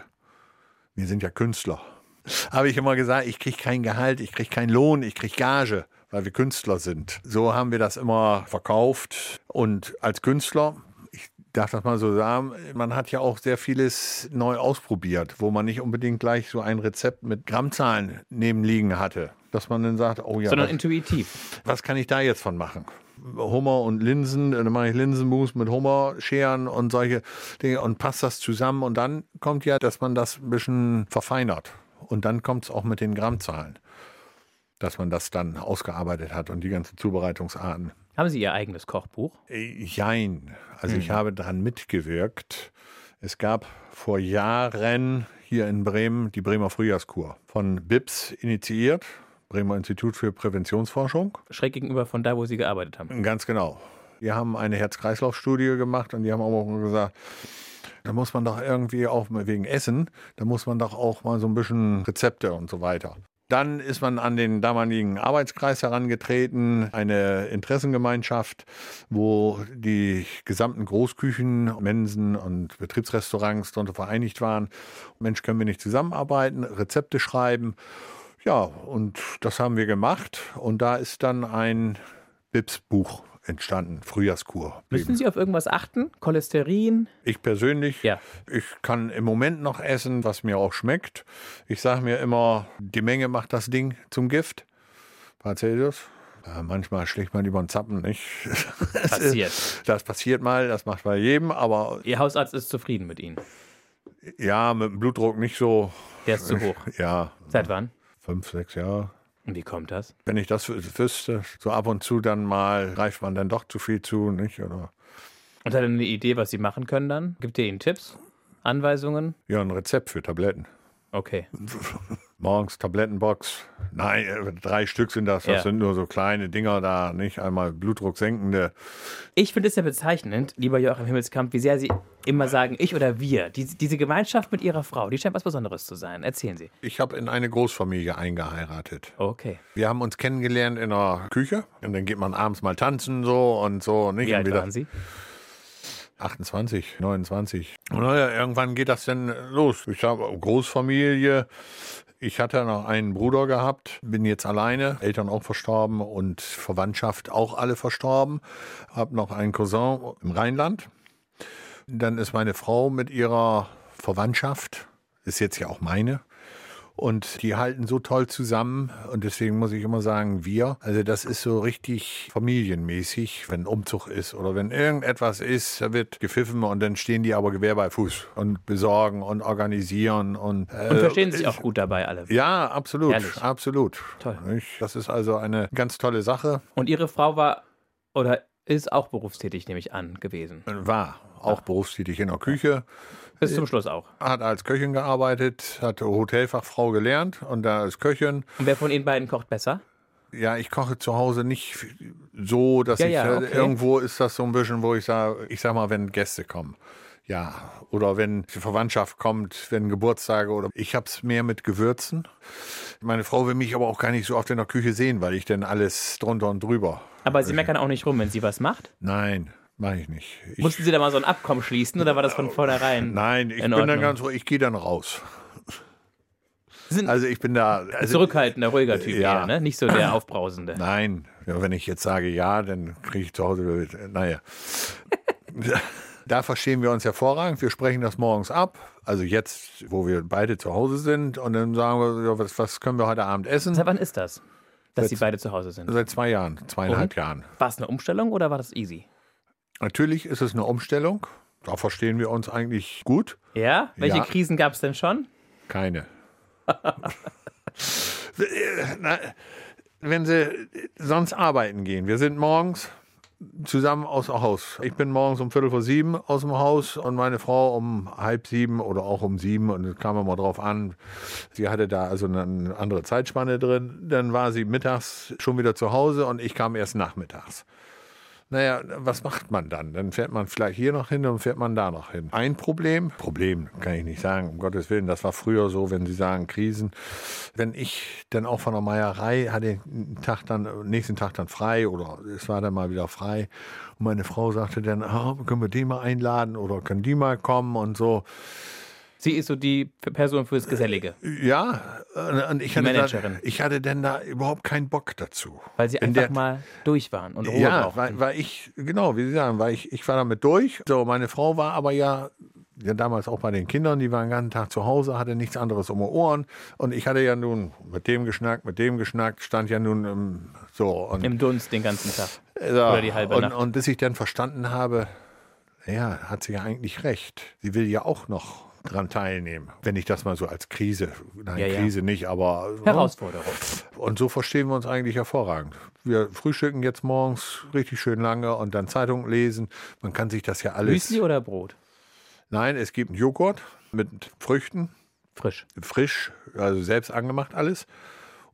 Speaker 2: Wir sind ja Künstler. [laughs] Habe ich immer gesagt, ich kriege kein Gehalt, ich kriege keinen Lohn, ich kriege Gage, weil wir Künstler sind. So haben wir das immer verkauft. Und als Künstler, ich darf das mal so sagen, man hat ja auch sehr vieles neu ausprobiert, wo man nicht unbedingt gleich so ein Rezept mit Grammzahlen nebenliegen hatte. Dass man dann sagt, oh ja,
Speaker 1: Sondern
Speaker 2: was,
Speaker 1: intuitiv.
Speaker 2: was kann ich da jetzt von machen? Hummer und Linsen, dann mache ich Linsenmus mit Hummerscheren und solche Dinge und passt das zusammen. Und dann kommt ja, dass man das ein bisschen verfeinert. Und dann kommt es auch mit den Grammzahlen, dass man das dann ausgearbeitet hat und die ganzen Zubereitungsarten.
Speaker 1: Haben Sie Ihr eigenes Kochbuch?
Speaker 2: Äh, Jein. Also ich habe daran mitgewirkt. Es gab vor Jahren hier in Bremen die Bremer Frühjahrskur von BIPS initiiert, Bremer Institut für Präventionsforschung.
Speaker 1: Schräg gegenüber von da, wo Sie gearbeitet haben.
Speaker 2: Ganz genau. Die haben eine Herz-Kreislauf-Studie gemacht und die haben auch gesagt, da muss man doch irgendwie auch wegen Essen, da muss man doch auch mal so ein bisschen Rezepte und so weiter. Dann ist man an den damaligen Arbeitskreis herangetreten, eine Interessengemeinschaft, wo die gesamten Großküchen, Mensen und Betriebsrestaurants darunter vereinigt waren. Mensch, können wir nicht zusammenarbeiten, Rezepte schreiben? Ja, und das haben wir gemacht. Und da ist dann ein BIPS-Buch entstanden, Frühjahrskur.
Speaker 1: Müssen Sie auf irgendwas achten? Cholesterin?
Speaker 2: Ich persönlich,
Speaker 1: Ja.
Speaker 2: ich kann im Moment noch essen, was mir auch schmeckt. Ich sage mir immer, die Menge macht das Ding zum Gift. Paracelsus. Ja, manchmal schlägt man über den Zappen, nicht? [laughs] Das
Speaker 1: Passiert.
Speaker 2: Das passiert mal, das macht bei jedem, aber
Speaker 1: Ihr Hausarzt ist zufrieden mit Ihnen.
Speaker 2: ja, mit dem Blutdruck nicht so.
Speaker 1: Der ist zu hoch.
Speaker 2: Ja,
Speaker 1: Seit wann?
Speaker 2: fünf, sechs Jahre.
Speaker 1: Wie kommt das?
Speaker 2: Wenn ich das wü- wüsste, so ab und zu dann mal greift man dann doch zu viel zu, nicht? Oder
Speaker 1: Und hat er eine Idee, was Sie machen können dann? Gibt ihr Ihnen Tipps? Anweisungen?
Speaker 2: ja, ein Rezept für Tabletten.
Speaker 1: Okay. [laughs]
Speaker 2: Morgens Tablettenbox. Nein, äh, drei Stück sind das. Das
Speaker 1: Ja.
Speaker 2: sind nur so kleine Dinger da, nicht? Einmal Blutdruck senkende.
Speaker 1: Ich finde es ja bezeichnend, lieber Joachim Himmelskamp, wie sehr Sie immer sagen, ich oder wir. Diese, diese Gemeinschaft mit Ihrer Frau, die scheint was Besonderes zu sein. Erzählen Sie.
Speaker 2: Ich habe in eine Großfamilie eingeheiratet.
Speaker 1: Okay.
Speaker 2: Wir haben uns kennengelernt in der Küche und dann geht man abends mal tanzen so und so. Nicht?
Speaker 1: Wie
Speaker 2: und
Speaker 1: alt
Speaker 2: wieder
Speaker 1: waren Sie?
Speaker 2: 28, 29. Und naja, irgendwann geht das dann los. Ich habe Großfamilie. Ich hatte noch einen Bruder gehabt, bin jetzt alleine, Eltern auch verstorben und Verwandtschaft auch alle verstorben. Habe noch einen Cousin im Rheinland. Dann ist meine Frau mit ihrer Verwandtschaft, ist jetzt ja auch meine. Und die halten so toll zusammen. Und deswegen muss ich immer sagen, wir. Also das ist so richtig familienmäßig, wenn Umzug ist oder wenn irgendetwas ist, da wird gepfiffen und dann stehen die aber Gewehr bei Fuß und besorgen und organisieren. Und, äh,
Speaker 1: Und verstehen sich auch gut dabei alle.
Speaker 2: Ja, absolut,
Speaker 1: Ehrlich.
Speaker 2: absolut.
Speaker 1: Toll.
Speaker 2: Das ist also eine ganz tolle Sache.
Speaker 1: Und Ihre Frau war oder ist auch berufstätig, nehme ich an, gewesen.
Speaker 2: War auch berufstätig in der Küche.
Speaker 1: Bis zum Schluss auch.
Speaker 2: hat als Köchin gearbeitet, hatte Hotelfachfrau gelernt und da als Köchin.
Speaker 1: Und wer von Ihnen beiden kocht besser?
Speaker 2: Ja, ich koche zu Hause nicht so, dass
Speaker 1: Ja,
Speaker 2: ich
Speaker 1: ja,
Speaker 2: äh,
Speaker 1: okay.
Speaker 2: irgendwo ist das so ein bisschen, wo ich sage, ich sag mal, wenn Gäste kommen. Ja, oder wenn die Verwandtschaft kommt, wenn Geburtstage oder ich hab's mehr mit Gewürzen. Meine Frau will mich aber auch gar nicht so oft in der Küche sehen, weil ich denn alles drunter und drüber.
Speaker 1: Aber Sie meckern auch nicht rum, wenn sie was macht?
Speaker 2: Nein, mache ich nicht. Ich,
Speaker 1: Mussten Sie da mal so ein Abkommen schließen oder war das von vornherein? [laughs]
Speaker 2: nein, ich
Speaker 1: in
Speaker 2: bin dann ganz ruhig, ich gehe dann raus.
Speaker 1: Sie sind
Speaker 2: Also ich bin da. Also,
Speaker 1: zurückhaltender, ruhiger Typ
Speaker 2: Ja.
Speaker 1: eher, ne? Nicht so der Aufbrausende.
Speaker 2: Nein, ja, wenn ich jetzt sage ja, dann kriege ich zu Hause. Naja. Da verstehen wir uns hervorragend. Wir sprechen das morgens ab. Also jetzt, wo wir beide zu Hause sind. Und dann sagen wir, was, was können wir heute Abend essen?
Speaker 1: Seit wann ist das, dass Sie
Speaker 2: Seit-
Speaker 1: beide zu Hause sind?
Speaker 2: Seit zwei Jahren, zweieinhalb
Speaker 1: Und?
Speaker 2: Jahren.
Speaker 1: War es eine Umstellung oder war das easy?
Speaker 2: Natürlich ist es eine Umstellung. Da verstehen wir uns eigentlich gut.
Speaker 1: Ja? Welche
Speaker 2: Ja.
Speaker 1: Krisen gab es denn schon?
Speaker 2: Keine. [laughs] Na, wenn sie sonst arbeiten gehen. Wir sind morgens zusammen aus dem Haus. Ich bin morgens um Viertel vor sieben aus dem Haus und meine Frau um halb sieben oder auch um sieben und es kam immer drauf an. Sie hatte da also eine andere Zeitspanne drin. Dann war sie mittags schon wieder zu Hause und ich kam erst nachmittags. Naja, was macht man dann? Dann fährt man vielleicht hier noch hin und fährt man da noch hin. Ein Problem, Problem kann ich nicht sagen, um Gottes Willen, das war früher so, wenn Sie sagen Krisen. Wenn ich dann auch von der Meierei hatte einen Tag dann, nächsten Tag dann frei oder es war dann mal wieder frei und meine Frau sagte dann, ah, können wir die mal einladen oder können die mal kommen und so.
Speaker 1: Sie ist so die Person fürs Gesellige.
Speaker 2: Ja, äh, und ich hatte,
Speaker 1: Managerin.
Speaker 2: da, ich hatte denn da überhaupt keinen Bock dazu.
Speaker 1: Weil sie
Speaker 2: In
Speaker 1: einfach
Speaker 2: der-
Speaker 1: mal durch waren und Ruhe
Speaker 2: Ja,
Speaker 1: brauchten.
Speaker 2: weil, weil ich, genau, wie Sie sagen, weil ich, ich war damit durch. So, meine Frau war aber ja, ja damals auch bei den Kindern, die waren den ganzen Tag zu Hause, hatte nichts anderes um die Ohren. Und ich hatte ja nun mit dem geschnackt, mit dem geschnackt, stand ja nun ähm, so. Und,
Speaker 1: Im Dunst den ganzen Tag.
Speaker 2: so,
Speaker 1: oder die halbe
Speaker 2: und,
Speaker 1: Nacht.
Speaker 2: und bis ich dann verstanden habe, ja, hat sie ja eigentlich recht. Sie will ja auch noch dran teilnehmen. Wenn ich das mal so als Krise, nein,
Speaker 1: Ja, ja.
Speaker 2: Krise nicht, aber
Speaker 1: Herausforderung.
Speaker 2: und so verstehen wir uns eigentlich hervorragend. Wir frühstücken jetzt morgens richtig schön lange und dann Zeitung lesen. Man kann sich das ja alles.
Speaker 1: Müsli oder Brot?
Speaker 2: Nein, es gibt einen Joghurt mit Früchten,
Speaker 1: Frisch.
Speaker 2: frisch, also selbst angemacht alles.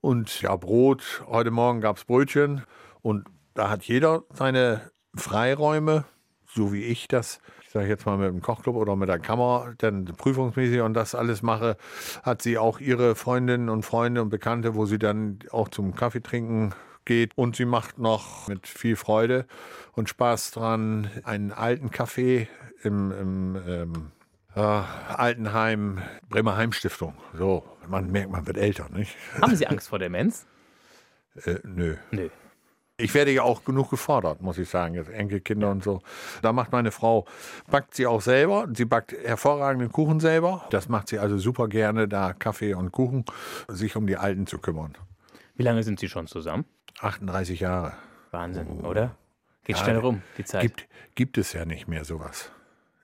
Speaker 2: Und ja, Brot. Heute Morgen gab es Brötchen. Und da hat jeder seine Freiräume, so wie ich das, ich sage jetzt mal mit dem Kochclub oder mit der Kammer, dann prüfungsmäßig und das alles mache, hat sie auch ihre Freundinnen und Freunde und Bekannte, wo sie dann auch zum Kaffee trinken geht. Und sie macht noch mit viel Freude und Spaß dran einen alten Kaffee im, im ähm, äh, Altenheim, Bremer Heimstiftung. So, man merkt, man wird älter, nicht?
Speaker 1: Haben Sie Angst vor Demenz?
Speaker 2: Äh, nö.
Speaker 1: Nö.
Speaker 2: Ich werde ja auch genug gefordert, muss ich sagen, jetzt Enkelkinder und so. Da macht meine Frau, backt sie auch selber. Sie backt hervorragenden Kuchen selber. Das macht sie also super gerne, da Kaffee und Kuchen, sich um die Alten zu kümmern.
Speaker 1: Wie lange sind Sie schon zusammen?
Speaker 2: 38 Jahre.
Speaker 1: Wahnsinn, oder? Geht
Speaker 2: Ja,
Speaker 1: schnell rum, die Zeit.
Speaker 2: Gibt, gibt es ja nicht mehr sowas.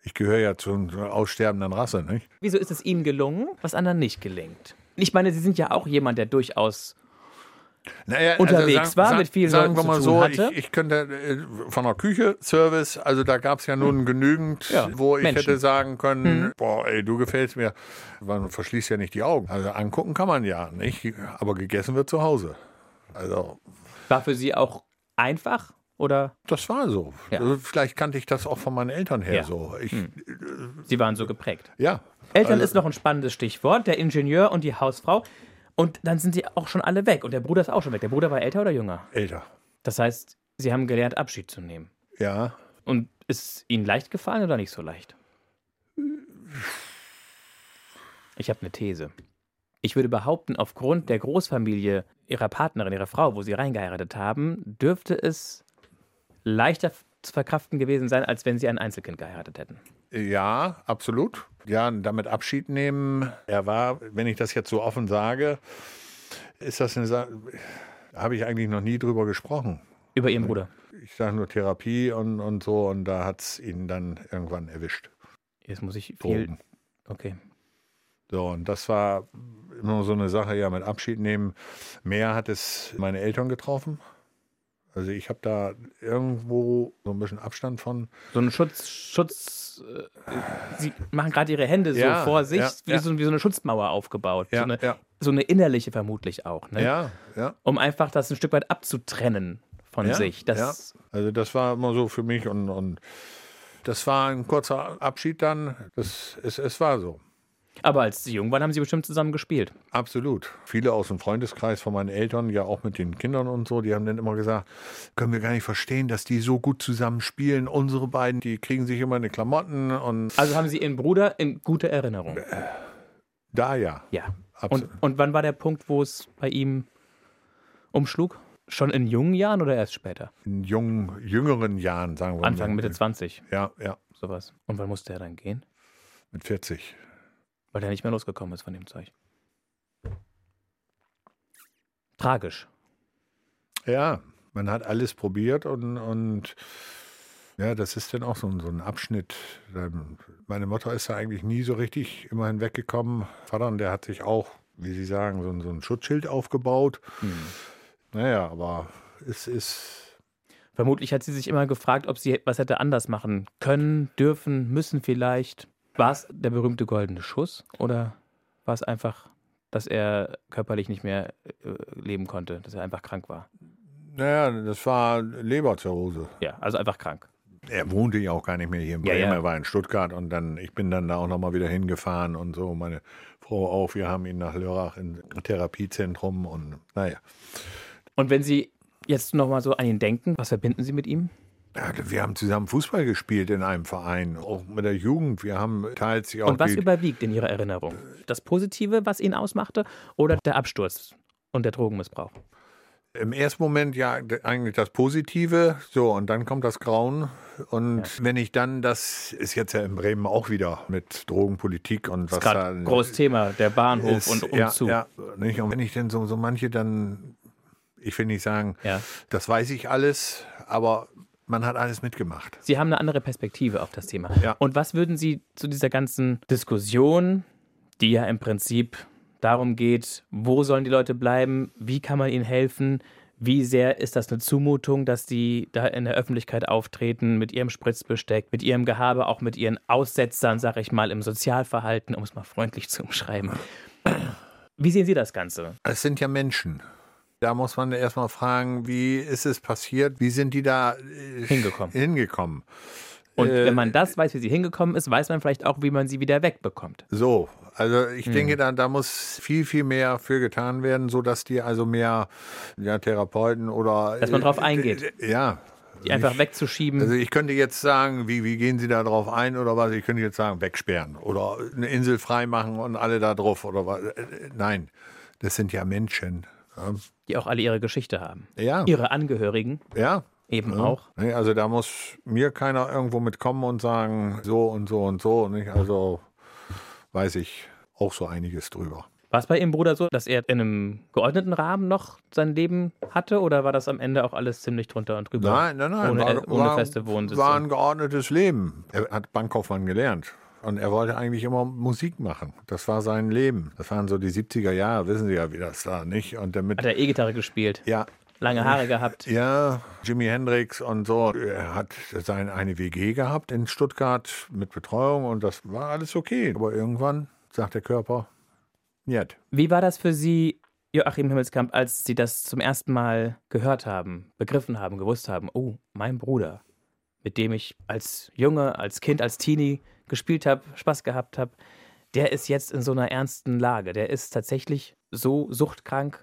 Speaker 2: Ich gehöre ja zu einer aussterbenden Rasse, nicht?
Speaker 1: Wieso ist es Ihnen gelungen, was anderen nicht gelingt? Ich meine, Sie sind ja auch jemand, der durchaus
Speaker 2: Naja,
Speaker 1: Unterwegs war, mit vielen
Speaker 2: sagen
Speaker 1: Leuten
Speaker 2: wir mal
Speaker 1: zu
Speaker 2: so,
Speaker 1: tun hatte.
Speaker 2: Ich, ich könnte äh, von der Küche Service, also da gab es ja nun genügend,
Speaker 1: Ja,
Speaker 2: wo ich
Speaker 1: Menschen.
Speaker 2: hätte sagen können, boah, ey, du gefällst mir. Man verschließt ja nicht die Augen. Also angucken kann man ja, nicht? Aber gegessen wird zu Hause. Also
Speaker 1: war für Sie auch einfach oder
Speaker 2: das war so.
Speaker 1: Ja.
Speaker 2: Also, vielleicht kannte ich das auch von meinen Eltern her
Speaker 1: Ja.
Speaker 2: so. Ich,
Speaker 1: Sie waren so geprägt?
Speaker 2: Ja.
Speaker 1: Eltern
Speaker 2: Also-
Speaker 1: ist noch ein spannendes Stichwort, der Ingenieur und die Hausfrau. Und dann sind sie auch schon alle weg. Und der Bruder ist auch schon weg. Der Bruder war älter oder jünger?
Speaker 2: Älter.
Speaker 1: Das heißt, sie haben gelernt, Abschied zu nehmen.
Speaker 2: Ja.
Speaker 1: Und ist Ihnen leicht gefallen oder nicht so leicht? Ich habe eine These. Ich würde behaupten, aufgrund der Großfamilie Ihrer Partnerin, Ihrer Frau, wo Sie reingeheiratet haben, dürfte es leichter zu verkraften gewesen sein, als wenn Sie ein Einzelkind geheiratet hätten.
Speaker 2: Ja, absolut. Ja, damit Abschied nehmen. Er war, wenn ich das jetzt so offen sage, ist das eine Sache, habe ich eigentlich noch nie drüber gesprochen.
Speaker 1: Über Ihren Bruder.
Speaker 2: Ich sage nur Therapie und, und so und da hat es ihn dann irgendwann erwischt.
Speaker 1: Jetzt muss ich viel.
Speaker 2: Drogen.
Speaker 1: Okay.
Speaker 2: So, und das war immer so eine Sache, ja, mit Abschied nehmen. Mehr hat es meine Eltern getroffen. Also ich habe da irgendwo so ein bisschen Abstand von.
Speaker 1: So ein Schutz, Schutz. Äh, Sie machen gerade Ihre Hände so
Speaker 2: Ja,
Speaker 1: vor sich,
Speaker 2: ja,
Speaker 1: wie,
Speaker 2: ja.
Speaker 1: So, wie so eine Schutzmauer aufgebaut. So, eine, so eine innerliche vermutlich auch. Ne?
Speaker 2: Ja, ja.
Speaker 1: Um einfach das ein Stück weit abzutrennen von sich. Das.
Speaker 2: Also das war immer so für mich und, und das war ein kurzer Abschied dann. Das, es, es war so.
Speaker 1: Aber als Sie jung waren, haben Sie bestimmt zusammen gespielt.
Speaker 2: Absolut. Viele aus dem Freundeskreis von meinen Eltern, ja auch mit den Kindern und so, die haben dann immer gesagt, können wir gar nicht verstehen, dass die so gut zusammen spielen. Unsere beiden, die kriegen sich immer eine Klamotten und
Speaker 1: Also haben Sie Ihren Bruder in guter Erinnerung.
Speaker 2: da ja.
Speaker 1: Ja.
Speaker 2: Absolut.
Speaker 1: Und, und wann war der Punkt, wo es bei ihm umschlug? Schon in jungen Jahren oder erst später?
Speaker 2: In jungen, jüngeren Jahren, sagen wir
Speaker 1: Anfang,
Speaker 2: mal.
Speaker 1: Mitte 20,
Speaker 2: Ja, ja,
Speaker 1: sowas. Und wann musste er dann gehen?
Speaker 2: mit 40.
Speaker 1: Weil er nicht mehr losgekommen ist von dem Zeug. Tragisch.
Speaker 2: Ja, man hat alles probiert und, und ja, das ist dann auch so, ein- so ein Abschnitt. Meine Mutter ist da eigentlich nie so richtig immer hinweggekommen. Vater, der hat sich auch, wie Sie sagen, so, ein- so ein Schutzschild aufgebaut. Naja, aber es ist,
Speaker 1: Vermutlich hat sie sich immer gefragt, ob sie was hätte anders machen können, dürfen, müssen vielleicht. War es der berühmte goldene Schuss oder war es einfach, dass er körperlich nicht mehr äh, leben konnte, dass er einfach krank war?
Speaker 2: naja, das war Leberzirrhose.
Speaker 1: Ja, also einfach krank.
Speaker 2: Er wohnte ja auch gar nicht mehr hier in
Speaker 1: Ja,
Speaker 2: Bremen,
Speaker 1: ja.
Speaker 2: er war in Stuttgart und dann, ich bin dann da auch nochmal wieder hingefahren und so. Meine Frau auch, wir haben ihn nach Lörrach in Therapiezentrum und naja.
Speaker 1: Und wenn Sie jetzt nochmal so an ihn denken, was verbinden Sie mit ihm?
Speaker 2: Ja, wir haben zusammen Fußball gespielt in einem Verein, auch mit der Jugend. Wir haben teils auch.
Speaker 1: Und was überwiegt in Ihrer Erinnerung? Das Positive, was ihn ausmachte, oder der Absturz und der Drogenmissbrauch?
Speaker 2: Im ersten Moment ja eigentlich das Positive, so und dann kommt das Grauen. Und ja. wenn ich dann, das ist jetzt ja in Bremen auch wieder mit Drogenpolitik und
Speaker 1: was das ist da. Großes Thema, der Bahnhof ist, und Umzug.
Speaker 2: Ja, ja, nicht? Und wenn ich denn so, so manche dann, ich will nicht sagen, ja. das weiß ich alles, aber man hat alles mitgemacht.
Speaker 1: Sie haben eine andere Perspektive auf das Thema. Ja. Und was würden Sie zu dieser ganzen Diskussion, die ja im Prinzip darum geht, wo sollen die Leute bleiben, wie kann man ihnen helfen, wie sehr ist das eine Zumutung, dass die da in der Öffentlichkeit auftreten mit ihrem Spritzbesteck, mit ihrem Gehabe, auch mit ihren Aussetzern, sag ich mal, im Sozialverhalten, um es mal freundlich zu umschreiben. Wie sehen Sie das Ganze?
Speaker 2: Es sind ja Menschen. Da muss man erstmal fragen, wie ist es passiert? Wie sind die da
Speaker 1: äh, hingekommen?
Speaker 2: hingekommen?
Speaker 1: Und äh, wenn man das weiß, wie sie hingekommen ist, weiß man vielleicht auch, wie man sie wieder wegbekommt.
Speaker 2: So, also ich hm. denke, da, da muss viel, viel mehr für getan werden, sodass die also mehr ja, Therapeuten oder.
Speaker 1: Dass man drauf äh, eingeht.
Speaker 2: Äh, ja.
Speaker 1: Die einfach ich, wegzuschieben.
Speaker 2: Also ich könnte jetzt sagen, wie, wie gehen Sie da drauf ein oder was? Ich könnte jetzt sagen, wegsperren oder eine Insel freimachen und alle da drauf oder was. Nein, das sind ja Menschen.
Speaker 1: Ja. Die auch alle ihre Geschichte haben.
Speaker 2: Ja.
Speaker 1: Ihre Angehörigen.
Speaker 2: Ja.
Speaker 1: Eben ja. auch.
Speaker 2: Also da muss mir keiner irgendwo mitkommen und sagen, so und so und so. Nicht? Also weiß ich auch so einiges drüber.
Speaker 1: War es bei Ihrem Bruder so, dass er in einem geordneten Rahmen noch sein Leben hatte oder war das am Ende auch alles ziemlich drunter und drüber?
Speaker 2: Nein, nein, nein.
Speaker 1: Ohne,
Speaker 2: war,
Speaker 1: ohne feste Wohnsitze?
Speaker 2: War ein geordnetes Leben. Er hat Bankkaufmann gelernt. Und er wollte eigentlich immer Musik machen. Das war sein Leben. Das waren so die 70er Jahre, wissen Sie ja, wie das war, nicht? Und damit,
Speaker 1: hat er E-Gitarre gespielt?
Speaker 2: Ja.
Speaker 1: Lange Haare gehabt?
Speaker 2: Ja, Jimi Hendrix und so. Er hat seine, eine WG gehabt in Stuttgart mit Betreuung und das war alles okay. Aber irgendwann sagt der Körper, nicht.
Speaker 1: Wie war das für Sie, Joachim Himmelskamp, als Sie das zum ersten Mal gehört haben, begriffen haben, gewusst haben, oh, mein Bruder, mit dem ich als Junge, als Kind, als Teenie gespielt habe, Spaß gehabt habe, der ist jetzt in so einer ernsten Lage. Der ist tatsächlich so suchtkrank,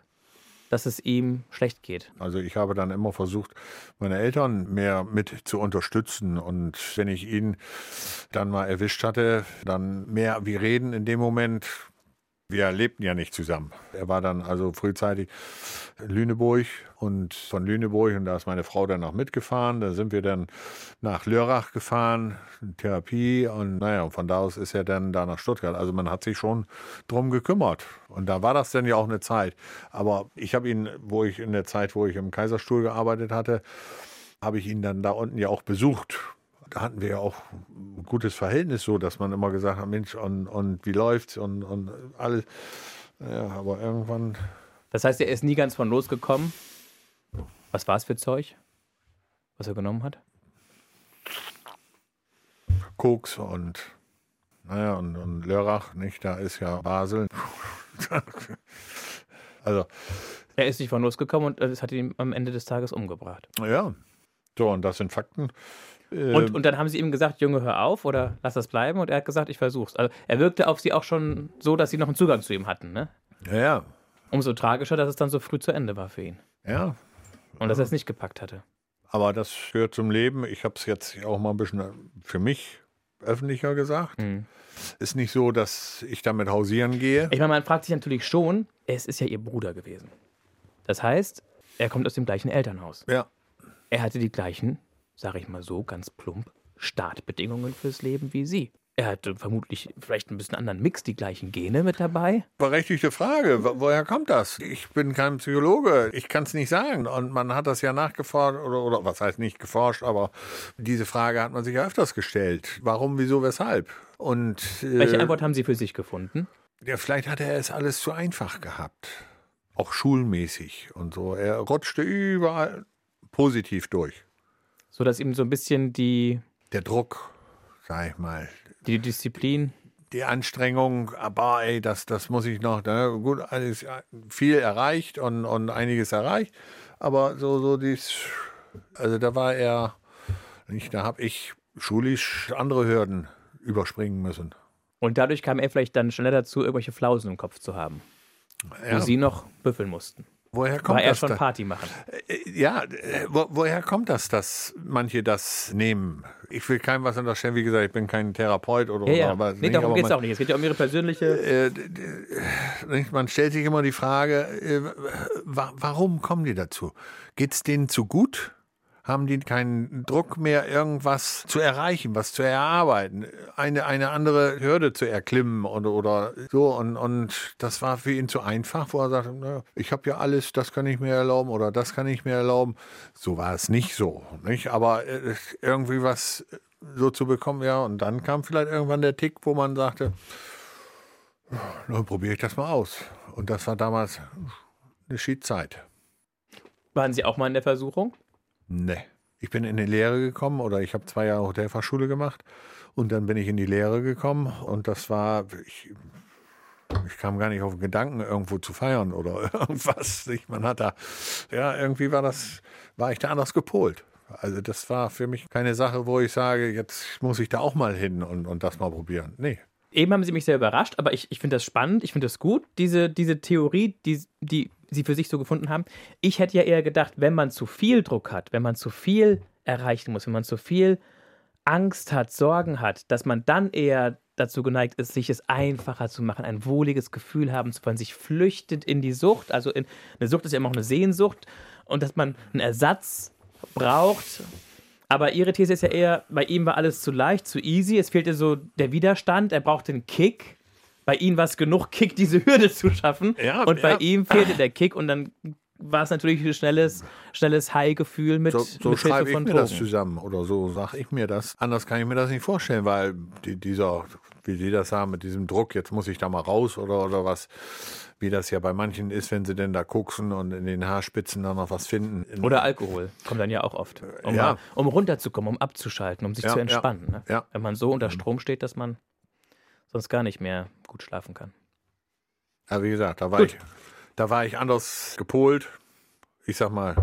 Speaker 1: dass es ihm schlecht geht.
Speaker 2: Also ich habe dann immer versucht, meine Eltern mehr mit zu unterstützen. Und wenn ich ihn dann mal erwischt hatte, dann mehr wie reden in dem Moment, wir lebten ja nicht zusammen. Er war dann also frühzeitig Lüneburg und von Lüneburg, und da ist meine Frau dann auch mitgefahren, da sind wir dann nach Lörrach gefahren, Therapie und naja, und von da aus ist er dann da nach Stuttgart. Also man hat sich schon drum gekümmert. Und da war das dann ja auch eine Zeit. Aber ich habe ihn, wo ich in der Zeit, wo ich im Kaiserstuhl gearbeitet hatte, habe ich ihn dann da unten ja auch besucht hatten wir ja auch ein gutes Verhältnis so, dass man immer gesagt hat, Mensch, und, und wie läuft's und, und alles. Ja, aber irgendwann.
Speaker 1: Das heißt, er ist nie ganz von losgekommen. Was war es für Zeug, was er genommen hat?
Speaker 2: Koks und naja, und, und Lörrach, nicht? Da ist ja Basel. [laughs] also.
Speaker 1: Er ist nicht von losgekommen und es hat ihn am Ende des Tages umgebracht.
Speaker 2: Ja. So, und das sind Fakten.
Speaker 1: Und, ähm. und dann haben sie ihm gesagt, Junge, hör auf oder lass das bleiben. Und er hat gesagt, ich versuch's. Also er wirkte auf sie auch schon so, dass sie noch einen Zugang zu ihm hatten, ne?
Speaker 2: Ja, ja.
Speaker 1: Umso tragischer, dass es dann so früh zu Ende war für ihn.
Speaker 2: Ja.
Speaker 1: Und dass er es nicht gepackt hatte.
Speaker 2: Aber das gehört zum Leben. Ich habe es jetzt auch mal ein bisschen für mich öffentlicher gesagt. Mhm. Ist nicht so, dass ich damit hausieren gehe.
Speaker 1: Ich meine, man fragt sich natürlich schon, es ist ja ihr Bruder gewesen. Das heißt, er kommt aus dem gleichen Elternhaus.
Speaker 2: Ja.
Speaker 1: Er hatte die gleichen sage ich mal so ganz plump, Startbedingungen fürs Leben wie Sie. Er hatte vermutlich vielleicht ein bisschen anderen Mix, die gleichen Gene mit dabei.
Speaker 2: Berechtigte Frage. Woher kommt das? Ich bin kein Psychologe. Ich kann es nicht sagen. Und man hat das ja nachgeforscht, oder, oder was heißt nicht geforscht, aber diese Frage hat man sich ja öfters gestellt. Warum, wieso, weshalb? Und,
Speaker 1: äh, Welche Antwort haben Sie für sich gefunden?
Speaker 2: Ja, vielleicht hat er es alles zu einfach gehabt. Auch schulmäßig und so. Er rutschte überall positiv durch
Speaker 1: so dass ihm so ein bisschen die.
Speaker 2: Der Druck, sag ich mal.
Speaker 1: Die Disziplin.
Speaker 2: Die Anstrengung, aber ey, das, das muss ich noch, ne, gut, alles viel erreicht und, und einiges erreicht, aber so, so dies, also da war er, nicht, da habe ich schulisch andere Hürden überspringen müssen.
Speaker 1: Und dadurch kam er vielleicht dann schneller dazu, irgendwelche Flausen im Kopf zu haben, ja. wo sie noch büffeln mussten.
Speaker 2: Woher kommt
Speaker 1: War er
Speaker 2: das?
Speaker 1: schon
Speaker 2: da-
Speaker 1: Party machen?
Speaker 2: Äh, Ja, äh, wo, woher kommt das, dass manche das nehmen? Ich will keinem was unterstellen, wie gesagt, ich bin kein Therapeut oder
Speaker 1: Ja, ja.
Speaker 2: aber
Speaker 1: nee,
Speaker 2: nicht,
Speaker 1: darum geht es auch nicht. Es geht ja um ihre persönliche.
Speaker 2: äh, man stellt sich immer die Frage, äh, wa warum kommen die dazu? Geht es denen zu gut? Haben die keinen Druck mehr, irgendwas zu erreichen, was zu erarbeiten, eine, eine andere Hürde zu erklimmen oder, oder so? Und, und das war für ihn zu einfach, wo er sagte, ich habe ja alles, das kann ich mir erlauben oder das kann ich mir erlauben. So war es nicht so. Nicht? Aber äh, irgendwie was so zu bekommen, ja. Und dann kam vielleicht irgendwann der Tick, wo man sagte, dann probiere ich das mal aus. Und das war damals eine Schiedzeit.
Speaker 1: Waren Sie auch mal in der Versuchung?
Speaker 2: Nee. Ich bin in die Lehre gekommen oder ich habe zwei Jahre Hotelfachschule gemacht und dann bin ich in die Lehre gekommen und das war, ich, ich kam gar nicht auf den Gedanken, irgendwo zu feiern oder [laughs] irgendwas. Ich, man hat da, ja, irgendwie war das, war ich da anders gepolt. Also das war für mich keine Sache, wo ich sage, jetzt muss ich da auch mal hin und, und das mal probieren. Nee.
Speaker 1: Eben haben Sie mich sehr überrascht, aber ich, ich finde das spannend, ich finde das gut, diese, diese Theorie, die, die Sie für sich so gefunden haben. Ich hätte ja eher gedacht, wenn man zu viel Druck hat, wenn man zu viel erreichen muss, wenn man zu viel Angst hat, Sorgen hat, dass man dann eher dazu geneigt ist, sich es einfacher zu machen, ein wohliges Gefühl haben zu wollen, sich flüchtet in die Sucht. Also in, eine Sucht ist ja immer auch eine Sehnsucht und dass man einen Ersatz braucht. Aber ihre These ist ja eher, bei ihm war alles zu leicht, zu easy. Es fehlte so der Widerstand, er brauchte einen Kick. Bei ihm war es genug Kick, diese Hürde zu schaffen.
Speaker 2: Ja,
Speaker 1: und bei
Speaker 2: ja.
Speaker 1: ihm fehlte der Kick und dann war es natürlich ein schnelles, schnelles High-Gefühl mit,
Speaker 2: So, so
Speaker 1: mit Hilfe
Speaker 2: schreibe ich
Speaker 1: von
Speaker 2: mir
Speaker 1: Drogen.
Speaker 2: das zusammen oder so sage ich mir das. Anders kann ich mir das nicht vorstellen, weil die, dieser, wie Sie das sagen, mit diesem Druck, jetzt muss ich da mal raus oder, oder was, wie das ja bei manchen ist, wenn sie denn da koksen und in den Haarspitzen dann noch was finden. In-
Speaker 1: Oder Alkohol, kommt dann ja auch oft. Um,
Speaker 2: Ja.
Speaker 1: mal, um runterzukommen, um abzuschalten, um sich
Speaker 2: Ja,
Speaker 1: zu
Speaker 2: ja,
Speaker 1: entspannen. Ne?
Speaker 2: ja.
Speaker 1: Wenn man so unter Strom steht, dass man sonst gar nicht mehr gut schlafen kann.
Speaker 2: Ja, wie gesagt, da war,
Speaker 1: Gut.
Speaker 2: ich, da war ich anders gepolt. Ich sag mal,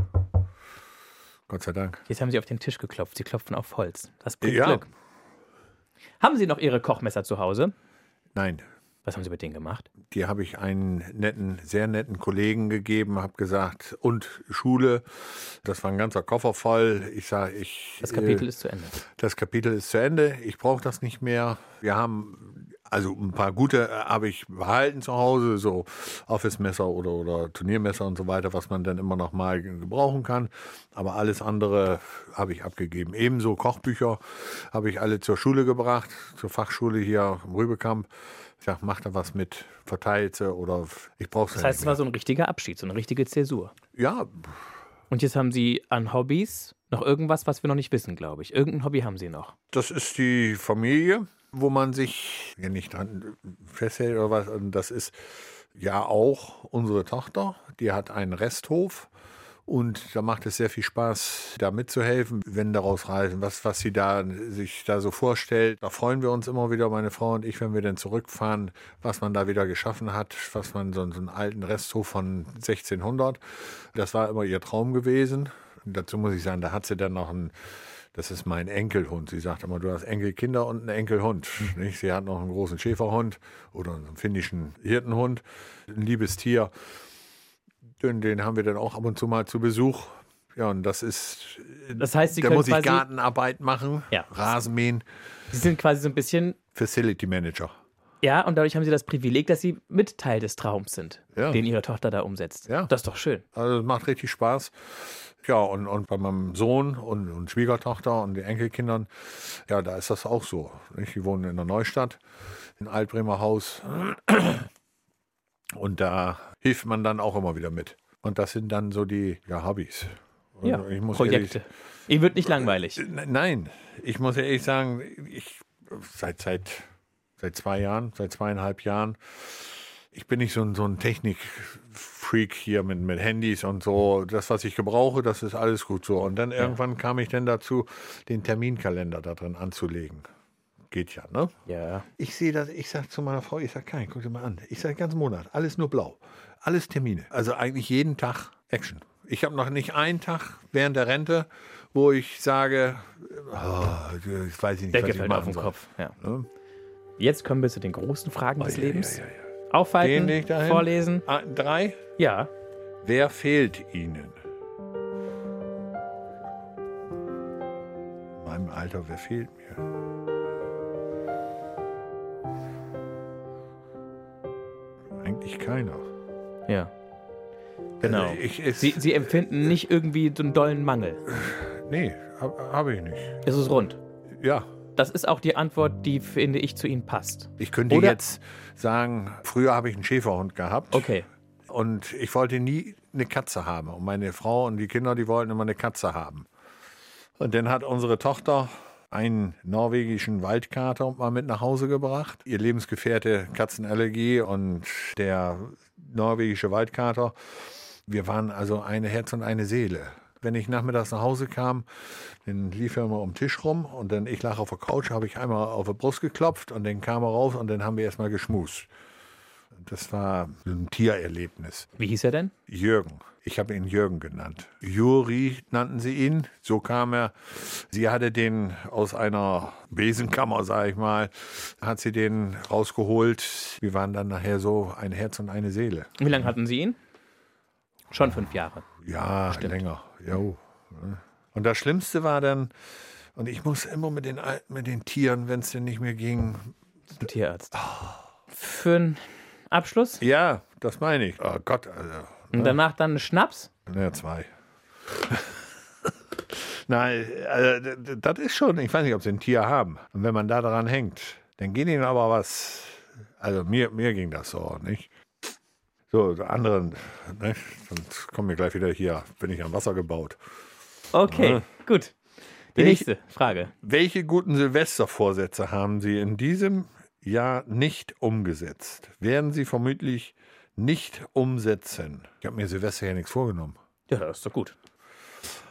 Speaker 2: Gott sei Dank.
Speaker 1: Jetzt haben Sie auf den Tisch geklopft. Sie klopfen auf Holz. Das bringt
Speaker 2: Ja.
Speaker 1: Glück. Haben Sie noch Ihre Kochmesser zu Hause?
Speaker 2: Nein,
Speaker 1: Was haben Sie mit denen gemacht?
Speaker 2: die habe ich einen netten, sehr netten Kollegen gegeben, habe gesagt, und Schule. Das war ein ganzer Koffer voll. Ich sage, ich.
Speaker 1: Das Kapitel
Speaker 2: äh,
Speaker 1: ist zu Ende.
Speaker 2: Das Kapitel ist zu Ende. Ich brauche das nicht mehr. Wir haben also ein paar gute äh, habe ich behalten zu Hause, so Office-Messer oder, oder Turniermesser und so weiter, was man dann immer noch mal gebrauchen kann. Aber alles andere habe ich abgegeben. Ebenso Kochbücher habe ich alle zur Schule gebracht, zur Fachschule hier im Rübekamp. Ich sag, mach da was mit, verteilt sie oder ich brauche
Speaker 1: Das heißt, es war so ein richtiger Abschied, so eine richtige Zäsur.
Speaker 2: Ja,
Speaker 1: Und jetzt haben Sie an Hobbys noch irgendwas, was wir noch nicht wissen, glaube ich. Irgendein Hobby haben Sie noch.
Speaker 2: Das ist die Familie, wo man sich ja nicht dran festhält oder was. Und das ist ja auch unsere Tochter. Die hat einen Resthof. Und da macht es sehr viel Spaß, da mitzuhelfen, wenn daraus reisen, was, was sie da sich da so vorstellt. Da freuen wir uns immer wieder, meine Frau und ich, wenn wir dann zurückfahren, was man da wieder geschaffen hat, was man so, so einen alten Resthof von 1600. Das war immer ihr Traum gewesen. Und dazu muss ich sagen, da hat sie dann noch einen das ist mein Enkelhund. Sie sagt immer, du hast Enkelkinder und einen Enkelhund. Nicht? Sie hat noch einen großen Schäferhund oder einen finnischen Hirtenhund. Ein liebes Tier. Den, den haben wir dann auch ab und zu mal zu Besuch. Ja, und das ist.
Speaker 1: Das heißt, Sie
Speaker 2: da
Speaker 1: können
Speaker 2: muss ich Gartenarbeit machen,
Speaker 1: Ja.
Speaker 2: Rasenmähen,
Speaker 1: Sie sind quasi so ein bisschen,
Speaker 2: Facility Manager.
Speaker 1: Ja, und dadurch haben Sie das Privileg, dass Sie mit Teil des Traums sind,
Speaker 2: Ja.
Speaker 1: den Ihre Tochter da umsetzt.
Speaker 2: Ja.
Speaker 1: Das ist doch schön.
Speaker 2: Also es macht richtig Spaß. Ja, und, und bei meinem Sohn und, und Schwiegertochter und den Enkelkindern, ja, da ist das auch so. Nicht? Die wohnen in der Neustadt, in Altbremer Haus. Und da hilft man dann auch immer wieder mit. Und das sind dann so die ja, Hobbys. Und
Speaker 1: Ja,
Speaker 2: ich muss
Speaker 1: Projekte. Ihnen wird nicht langweilig.
Speaker 2: Ehrlich, N- nein, ich muss ehrlich sagen, ich seit, seit, seit zwei Jahren, seit zweieinhalb Jahren, ich bin nicht so ein, so ein Technik-Freak hier mit, mit Handys und so. Das, was ich gebrauche, das ist alles gut so. Und dann irgendwann kam ich dann dazu, den Terminkalender da drin anzulegen. Geht ja, ne?
Speaker 1: Ja.
Speaker 2: Ich sehe das, ich sage zu meiner Frau, ich sage, kein, guck dir mal an. Ich sage, ganzen Monat, alles nur blau. Alles Termine. Also eigentlich jeden Tag Action. Ich habe noch nicht einen Tag während der Rente, wo ich sage, oh, ich weiß nicht,
Speaker 1: Decke
Speaker 2: was ich
Speaker 1: fällt auf
Speaker 2: machen
Speaker 1: den
Speaker 2: soll.
Speaker 1: Kopf. Ja.
Speaker 2: Ne?
Speaker 1: Jetzt kommen wir zu den großen Fragen des
Speaker 2: ja,
Speaker 1: Lebens.
Speaker 2: ja, ja.
Speaker 1: Aufhalten, vorlesen.
Speaker 2: Ah, drei?
Speaker 1: Ja.
Speaker 2: Wer fehlt Ihnen? In meinem Alter, wer fehlt mir? Eigentlich keiner.
Speaker 1: Ja. Genau.
Speaker 2: Also ich, ich,
Speaker 1: Sie, Sie empfinden nicht irgendwie so einen dollen Mangel.
Speaker 2: nee, habe hab ich nicht.
Speaker 1: Es ist rund.
Speaker 2: Ja,
Speaker 1: Das ist auch die Antwort, die, finde ich, zu Ihnen passt.
Speaker 2: ich könnte
Speaker 1: Oder-
Speaker 2: jetzt sagen, früher habe ich einen Schäferhund gehabt.
Speaker 1: Okay.
Speaker 2: Und ich wollte nie eine Katze haben. Und meine Frau und die Kinder, die wollten immer eine Katze haben. Und dann hat unsere Tochter einen norwegischen Waldkater mal mit nach Hause gebracht. Ihr Lebensgefährte Katzenallergie und der norwegische Waldkater. Wir waren also eine Herz und eine Seele. Wenn ich nachmittags nach Hause kam, dann lief er immer um den Tisch rum und dann ich lag auf der Couch, habe ich einmal auf die Brust geklopft und dann kam er raus und dann haben wir erstmal geschmust. Das war ein Tiererlebnis.
Speaker 1: Wie hieß er denn?
Speaker 2: Jürgen. Ich habe ihn Jürgen genannt. Juri nannten sie ihn. So kam er. Sie hatte den aus einer Besenkammer, sage ich mal, hat sie den rausgeholt. Wir waren dann nachher so ein Herz und eine Seele.
Speaker 1: Wie lange hatten Sie ihn? Schon fünf Jahre.
Speaker 2: Ja, länger. Jo. Und das Schlimmste war dann, und ich muss immer mit den, mit den Tieren, wenn es denn nicht mehr ging.
Speaker 1: Ein Tierarzt. Für einen Abschluss?
Speaker 2: Ja, das meine ich. Oh Gott, also.
Speaker 1: Und danach dann einen Schnaps?
Speaker 2: Ja, zwei. [laughs] Nein, also, das ist schon, ich weiß nicht, ob sie ein Tier haben. Und wenn man da dran hängt, dann geht ihnen aber was. Also mir, mir ging das so, nicht? So, die anderen, ne? Sonst kommen wir gleich wieder hier, bin ich am Wasser gebaut.
Speaker 1: Okay, gut. Die
Speaker 2: Welch-
Speaker 1: nächste Frage.
Speaker 2: Welche guten Silvestervorsätze haben Sie in diesem Jahr nicht umgesetzt? Werden Sie vermutlich nicht umsetzen? Ich habe mir Silvester ja nichts vorgenommen.
Speaker 1: Ja, das ist doch gut.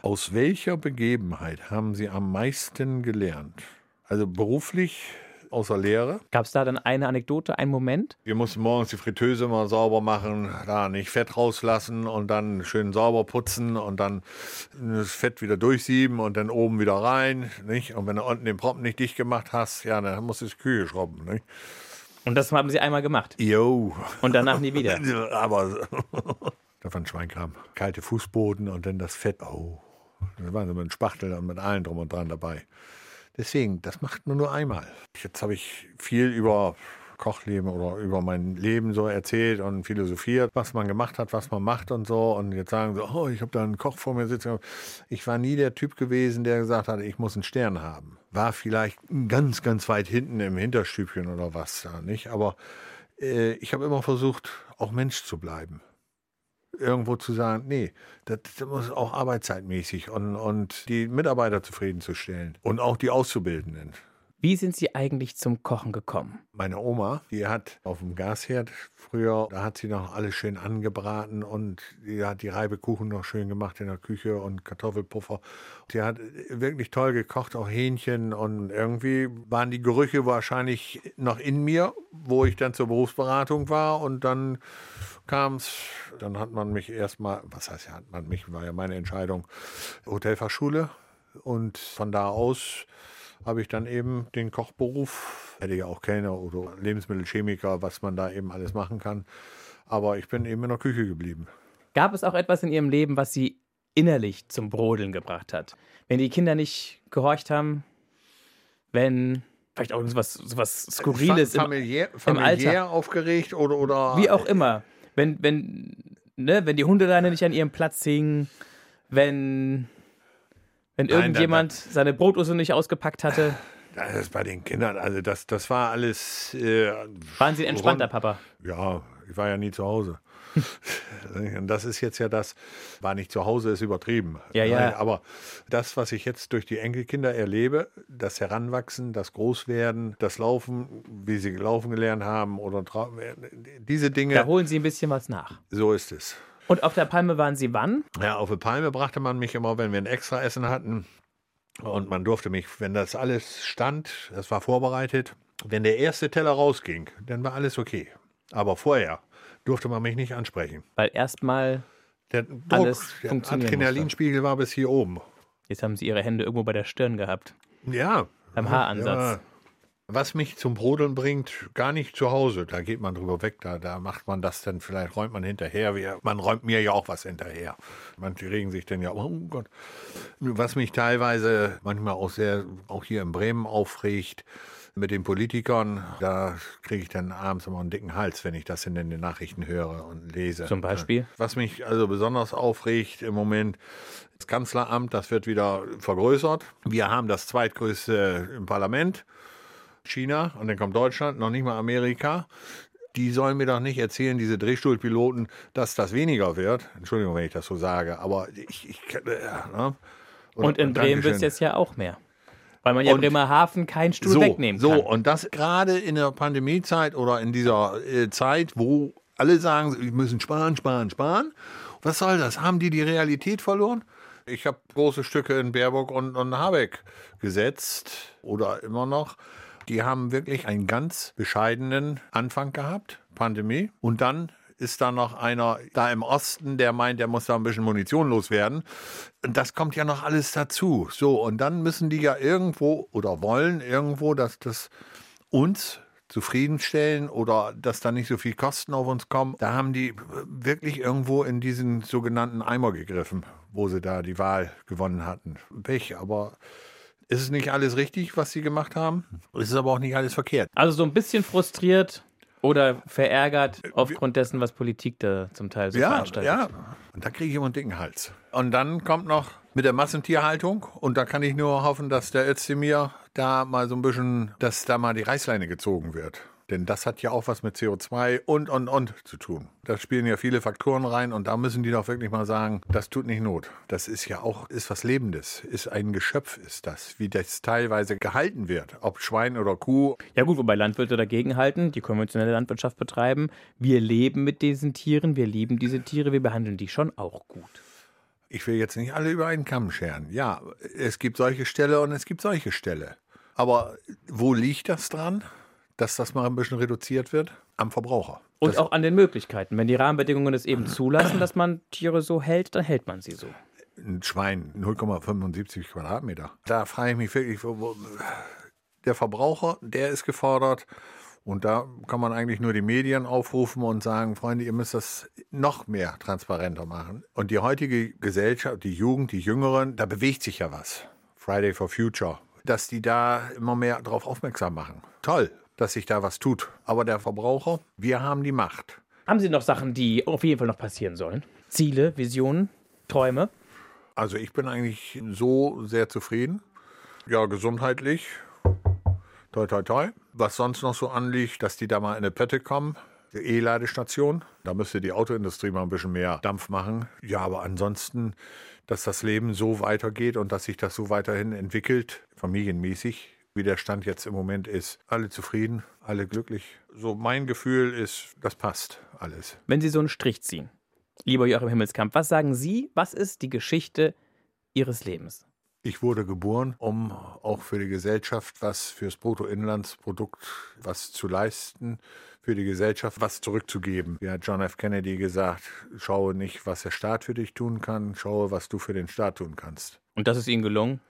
Speaker 2: Aus welcher Begebenheit haben Sie am meisten gelernt? Also beruflich, außer Lehre.
Speaker 1: Gab es da dann eine Anekdote, einen Moment?
Speaker 2: Wir mussten morgens die Fritteuse mal sauber machen, da nicht Fett rauslassen und dann schön sauber putzen und dann das Fett wieder durchsieben und dann oben wieder rein. Nicht? Und wenn du unten den Proppen nicht dicht gemacht hast, ja, dann musst du die Kühe schrubben. Nicht?
Speaker 1: Und das haben Sie einmal gemacht.
Speaker 2: Jo.
Speaker 1: Und danach nie wieder. [laughs]
Speaker 2: Aber [laughs] das war ein Schweinkram. Kalte Fußboden und dann das Fett. Oh, da waren sie mit dem Spachtel und mit allen drum und dran dabei. Deswegen, das macht man nur einmal. Jetzt habe ich viel über Kochleben oder über mein Leben so erzählt und philosophiert, was man gemacht hat, was man macht und so. Und jetzt sagen sie, oh, ich habe da einen Koch vor mir sitzen. Ich war nie der Typ gewesen, der gesagt hat, ich muss einen Stern haben. War vielleicht ganz, ganz weit hinten im Hinterstübchen oder was da, nicht? Aber äh, ich habe immer versucht, auch Mensch zu bleiben. Irgendwo zu sagen, nee, das, muss auch arbeitszeitmäßig und, und die Mitarbeiter zufriedenzustellen und auch die Auszubildenden.
Speaker 1: Wie sind Sie eigentlich zum Kochen gekommen?
Speaker 2: Meine Oma, die hat auf dem Gasherd früher, da hat sie noch alles schön angebraten und die hat die Reibekuchen noch schön gemacht in der Küche und Kartoffelpuffer. Die hat wirklich toll gekocht, auch Hähnchen und irgendwie waren die Gerüche wahrscheinlich noch in mir, wo ich dann zur Berufsberatung war und dann kam es, dann hat man mich erstmal, was heißt ja, hat man mich, war ja meine Entscheidung, Hotelfachschule und von da aus habe ich dann eben den Kochberuf, hätte ja auch Kellner oder Lebensmittelchemiker, was man da eben alles machen kann. Aber ich bin eben in der Küche geblieben.
Speaker 1: Gab es auch etwas in Ihrem Leben, was Sie innerlich zum Brodeln gebracht hat? Wenn die Kinder nicht gehorcht haben, wenn vielleicht auch sowas, sowas Skurriles,
Speaker 2: Fa
Speaker 1: im,
Speaker 2: familiär,
Speaker 1: Alter.
Speaker 2: familiär aufgeregt oder, oder
Speaker 1: wie auch immer. Wenn, wenn, ne, wenn die Hundeleine nicht an ihrem Platz hing, wenn, wenn
Speaker 2: Nein,
Speaker 1: irgendjemand seine Brotusse nicht ausgepackt hatte. [laughs]
Speaker 2: Das ist bei den Kindern, also das, das war alles. Äh,
Speaker 1: Waren Sie ein entspannter Papa?
Speaker 2: Ja, ich war ja nie zu Hause. [laughs] Und das ist jetzt ja das, war nicht zu Hause, ist übertrieben.
Speaker 1: Ja, ja.
Speaker 2: Nein, aber das, was ich jetzt durch die Enkelkinder erlebe, das Heranwachsen, das Großwerden, das Laufen, wie sie laufen gelernt haben oder diese Dinge,
Speaker 1: Da holen Sie ein bisschen was nach.
Speaker 2: so ist es.
Speaker 1: Und auf der Palme waren Sie wann?
Speaker 2: Ja, auf der Palme brachte man mich immer, wenn wir ein Extraessen hatten. Und man durfte mich, wenn das alles stand, das war vorbereitet, wenn der erste Teller rausging, dann war alles okay. Aber vorher durfte man mich nicht ansprechen.
Speaker 1: Weil erstmal,
Speaker 2: Der Druck,
Speaker 1: Alles
Speaker 2: der Adrenalinspiegel war bis hier oben.
Speaker 1: jetzt haben Sie Ihre Hände irgendwo bei der Stirn gehabt.
Speaker 2: Ja.
Speaker 1: Beim Haaransatz.
Speaker 2: Ja, Was mich zum Brodeln bringt, gar nicht zu Hause. Da geht man drüber weg, da, da macht man das dann, vielleicht räumt man hinterher. Man räumt mir ja auch was hinterher. Manche regen sich dann ja, oh Gott. Was mich teilweise manchmal auch sehr, auch hier in Bremen aufregt, mit den Politikern, da kriege ich dann abends immer einen dicken Hals, wenn ich das in den Nachrichten höre und lese.
Speaker 1: Zum Beispiel?
Speaker 2: Was mich also besonders aufregt im Moment, das Kanzleramt, das wird wieder vergrößert. Wir haben das zweitgrößte im Parlament, China, und dann kommt Deutschland, noch nicht mal Amerika die sollen mir doch nicht erzählen, diese Drehstuhlpiloten, dass das weniger wird. Entschuldigung, wenn ich das so sage, aber ich. ich äh,
Speaker 1: ne? und, und in Bremen wird es jetzt ja auch mehr. Weil man ja und, Bremerhaven keinen Stuhl so, wegnehmen kann.
Speaker 2: So, und das gerade in der Pandemiezeit oder in dieser äh, Zeit, wo alle sagen, wir müssen sparen, sparen, sparen. Was soll das? Haben die die Realität verloren? Ich habe große Stücke in Baerbock und, und Habeck gesetzt oder immer noch. Die haben wirklich einen ganz bescheidenen Anfang gehabt, Pandemie. Und dann ist da noch einer da im Osten, der meint, der muss da ein bisschen Munition loswerden. Und das kommt ja noch alles dazu. So, und dann müssen die ja irgendwo oder wollen irgendwo, dass das uns zufriedenstellen oder dass da nicht so viel Kosten auf uns kommen. Da haben die wirklich irgendwo in diesen sogenannten Eimer gegriffen, wo sie da die Wahl gewonnen hatten. Pech, aber ist es nicht alles richtig, was sie gemacht haben? Es ist aber auch nicht alles verkehrt.
Speaker 1: Also so ein bisschen frustriert oder verärgert äh, aufgrund dessen, was Politik da zum Teil so
Speaker 2: ja,
Speaker 1: veranstaltet.
Speaker 2: Ja, und da kriege ich immer einen dicken Hals. Und dann kommt noch mit der Massentierhaltung und da kann ich nur hoffen, dass der Özdemir da mal so ein bisschen, dass da mal die Reißleine gezogen wird. Denn das hat ja auch was mit CO2 und, und, und zu tun. Da spielen ja viele Faktoren rein und da müssen die doch wirklich mal sagen, das tut nicht Not. Das ist ja auch, ist was Lebendes, ist ein Geschöpf, ist das, wie das teilweise gehalten wird, ob Schwein oder Kuh.
Speaker 1: Ja gut, wobei Landwirte dagegen halten, die konventionelle Landwirtschaft betreiben. Wir leben mit diesen Tieren, wir lieben diese Tiere, wir behandeln die schon auch gut.
Speaker 2: Ich will jetzt nicht alle über einen Kamm scheren. Ja, es gibt solche Ställe und es gibt solche Ställe. Aber wo liegt das dran? Dass das mal ein bisschen reduziert wird am Verbraucher.
Speaker 1: Und das auch an den Möglichkeiten. Wenn die Rahmenbedingungen es eben zulassen, dass man Tiere so hält, dann hält man sie so.
Speaker 2: Ein Schwein, 0,75 Quadratmeter. Da frage ich mich wirklich, der Verbraucher, der ist gefordert. Und da kann man eigentlich nur die Medien aufrufen und sagen, Freunde, ihr müsst das noch mehr transparenter machen. Und die heutige Gesellschaft, die Jugend, die Jüngeren, da bewegt sich ja was. Friday for Future, dass die da immer mehr darauf aufmerksam machen. Toll, dass sich da was tut. Aber der Verbraucher, wir haben die Macht.
Speaker 1: Haben Sie noch Sachen, die auf jeden Fall noch passieren sollen? Ziele, Visionen, Träume?
Speaker 2: Also ich bin eigentlich so sehr zufrieden. Ja, gesundheitlich. Toi, toi, toi. Was sonst noch so anliegt, dass die da mal in eine Pötte kommen. Die E-Ladestation. Da müsste die Autoindustrie mal ein bisschen mehr Dampf machen. Ja, aber ansonsten, dass das Leben so weitergeht und dass sich das so weiterhin entwickelt, familienmäßig, wie der Stand jetzt im Moment ist. Alle zufrieden, alle glücklich. So mein Gefühl ist, das passt alles.
Speaker 1: Wenn Sie so einen Strich ziehen, lieber Joachim Himmelskamp, was sagen Sie, was ist die Geschichte Ihres Lebens?
Speaker 2: Ich wurde geboren, um auch für die Gesellschaft was fürs Bruttoinlandsprodukt was zu leisten, für die Gesellschaft was zurückzugeben. Wie hat John F. Kennedy gesagt, schaue nicht, was der Staat für dich tun kann, schaue, was du für den Staat tun kannst.
Speaker 1: Und das ist Ihnen gelungen?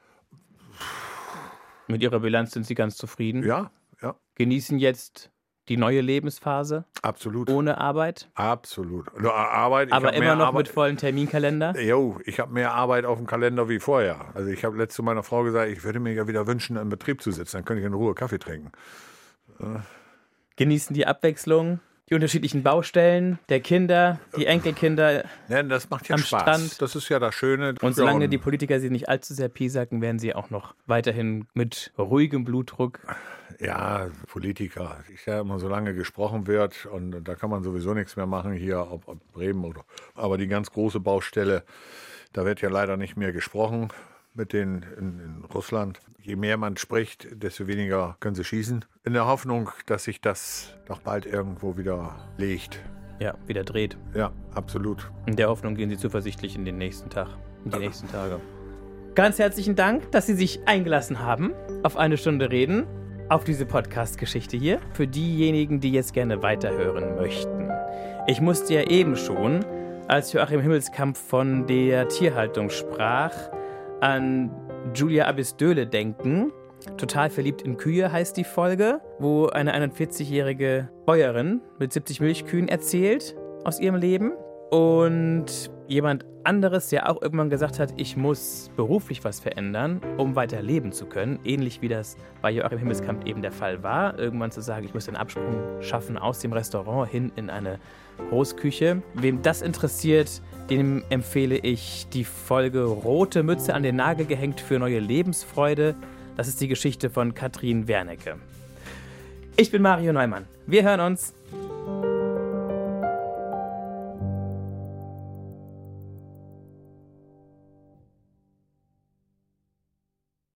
Speaker 1: Mit Ihrer Bilanz sind Sie ganz zufrieden?
Speaker 2: Ja, ja.
Speaker 1: Genießen jetzt die neue Lebensphase?
Speaker 2: Absolut.
Speaker 1: Ohne Arbeit?
Speaker 2: Absolut. Arbeit,
Speaker 1: Aber immer noch Arbeit. mit vollen Terminkalender?
Speaker 2: Jo, ich habe mehr Arbeit auf dem Kalender wie vorher. Also ich habe letzte meiner Frau gesagt, ich würde mir ja wieder wünschen, im Betrieb zu sitzen. Dann könnte ich in Ruhe Kaffee trinken.
Speaker 1: Genießen die Abwechslung? Die unterschiedlichen Baustellen der Kinder, die Enkelkinder.
Speaker 2: Ja, das macht ja
Speaker 1: am
Speaker 2: Spaß.
Speaker 1: Strand.
Speaker 2: Das ist ja das Schöne.
Speaker 1: Und solange die Politiker sie nicht allzu sehr piesacken, werden sie auch noch weiterhin mit ruhigem Blutdruck.
Speaker 2: Ja, Politiker. Ich sage immer, solange gesprochen wird, und da kann man sowieso nichts mehr machen hier, ob, ob Bremen oder. Aber die ganz große Baustelle, da wird ja leider nicht mehr gesprochen mit den in, in, Russland. Je mehr man spricht, desto weniger können sie schießen. In der Hoffnung, dass sich das doch bald irgendwo wieder legt.
Speaker 1: Ja, wieder dreht.
Speaker 2: Ja, absolut.
Speaker 1: In der Hoffnung gehen Sie zuversichtlich in den nächsten Tag, in die ja. nächsten Tage. Ganz herzlichen Dank, dass Sie sich eingelassen haben auf eine Stunde Reden, auf diese Podcast-Geschichte hier. Für diejenigen, die jetzt gerne weiterhören möchten. Ich musste ja eben schon, als Joachim Himmelskampf von der Tierhaltung sprach, an Julia Abisdöle denken, Total verliebt in Kühe heißt die Folge, wo eine 41-jährige Bäuerin mit 70 Milchkühen erzählt aus ihrem Leben. Und jemand anderes, der auch irgendwann gesagt hat, ich muss beruflich was verändern, um weiter leben zu können. Ähnlich wie das bei Joachim Himmelskamp eben der Fall war. Irgendwann zu sagen, ich muss den Absprung schaffen aus dem Restaurant hin in eine Großküche. Wem das interessiert, dem empfehle ich die Folge Rote Mütze an den Nagel gehängt für neue Lebensfreude. Das ist die Geschichte von Katrin Wernecke. Ich bin Mario Neumann. Wir hören uns.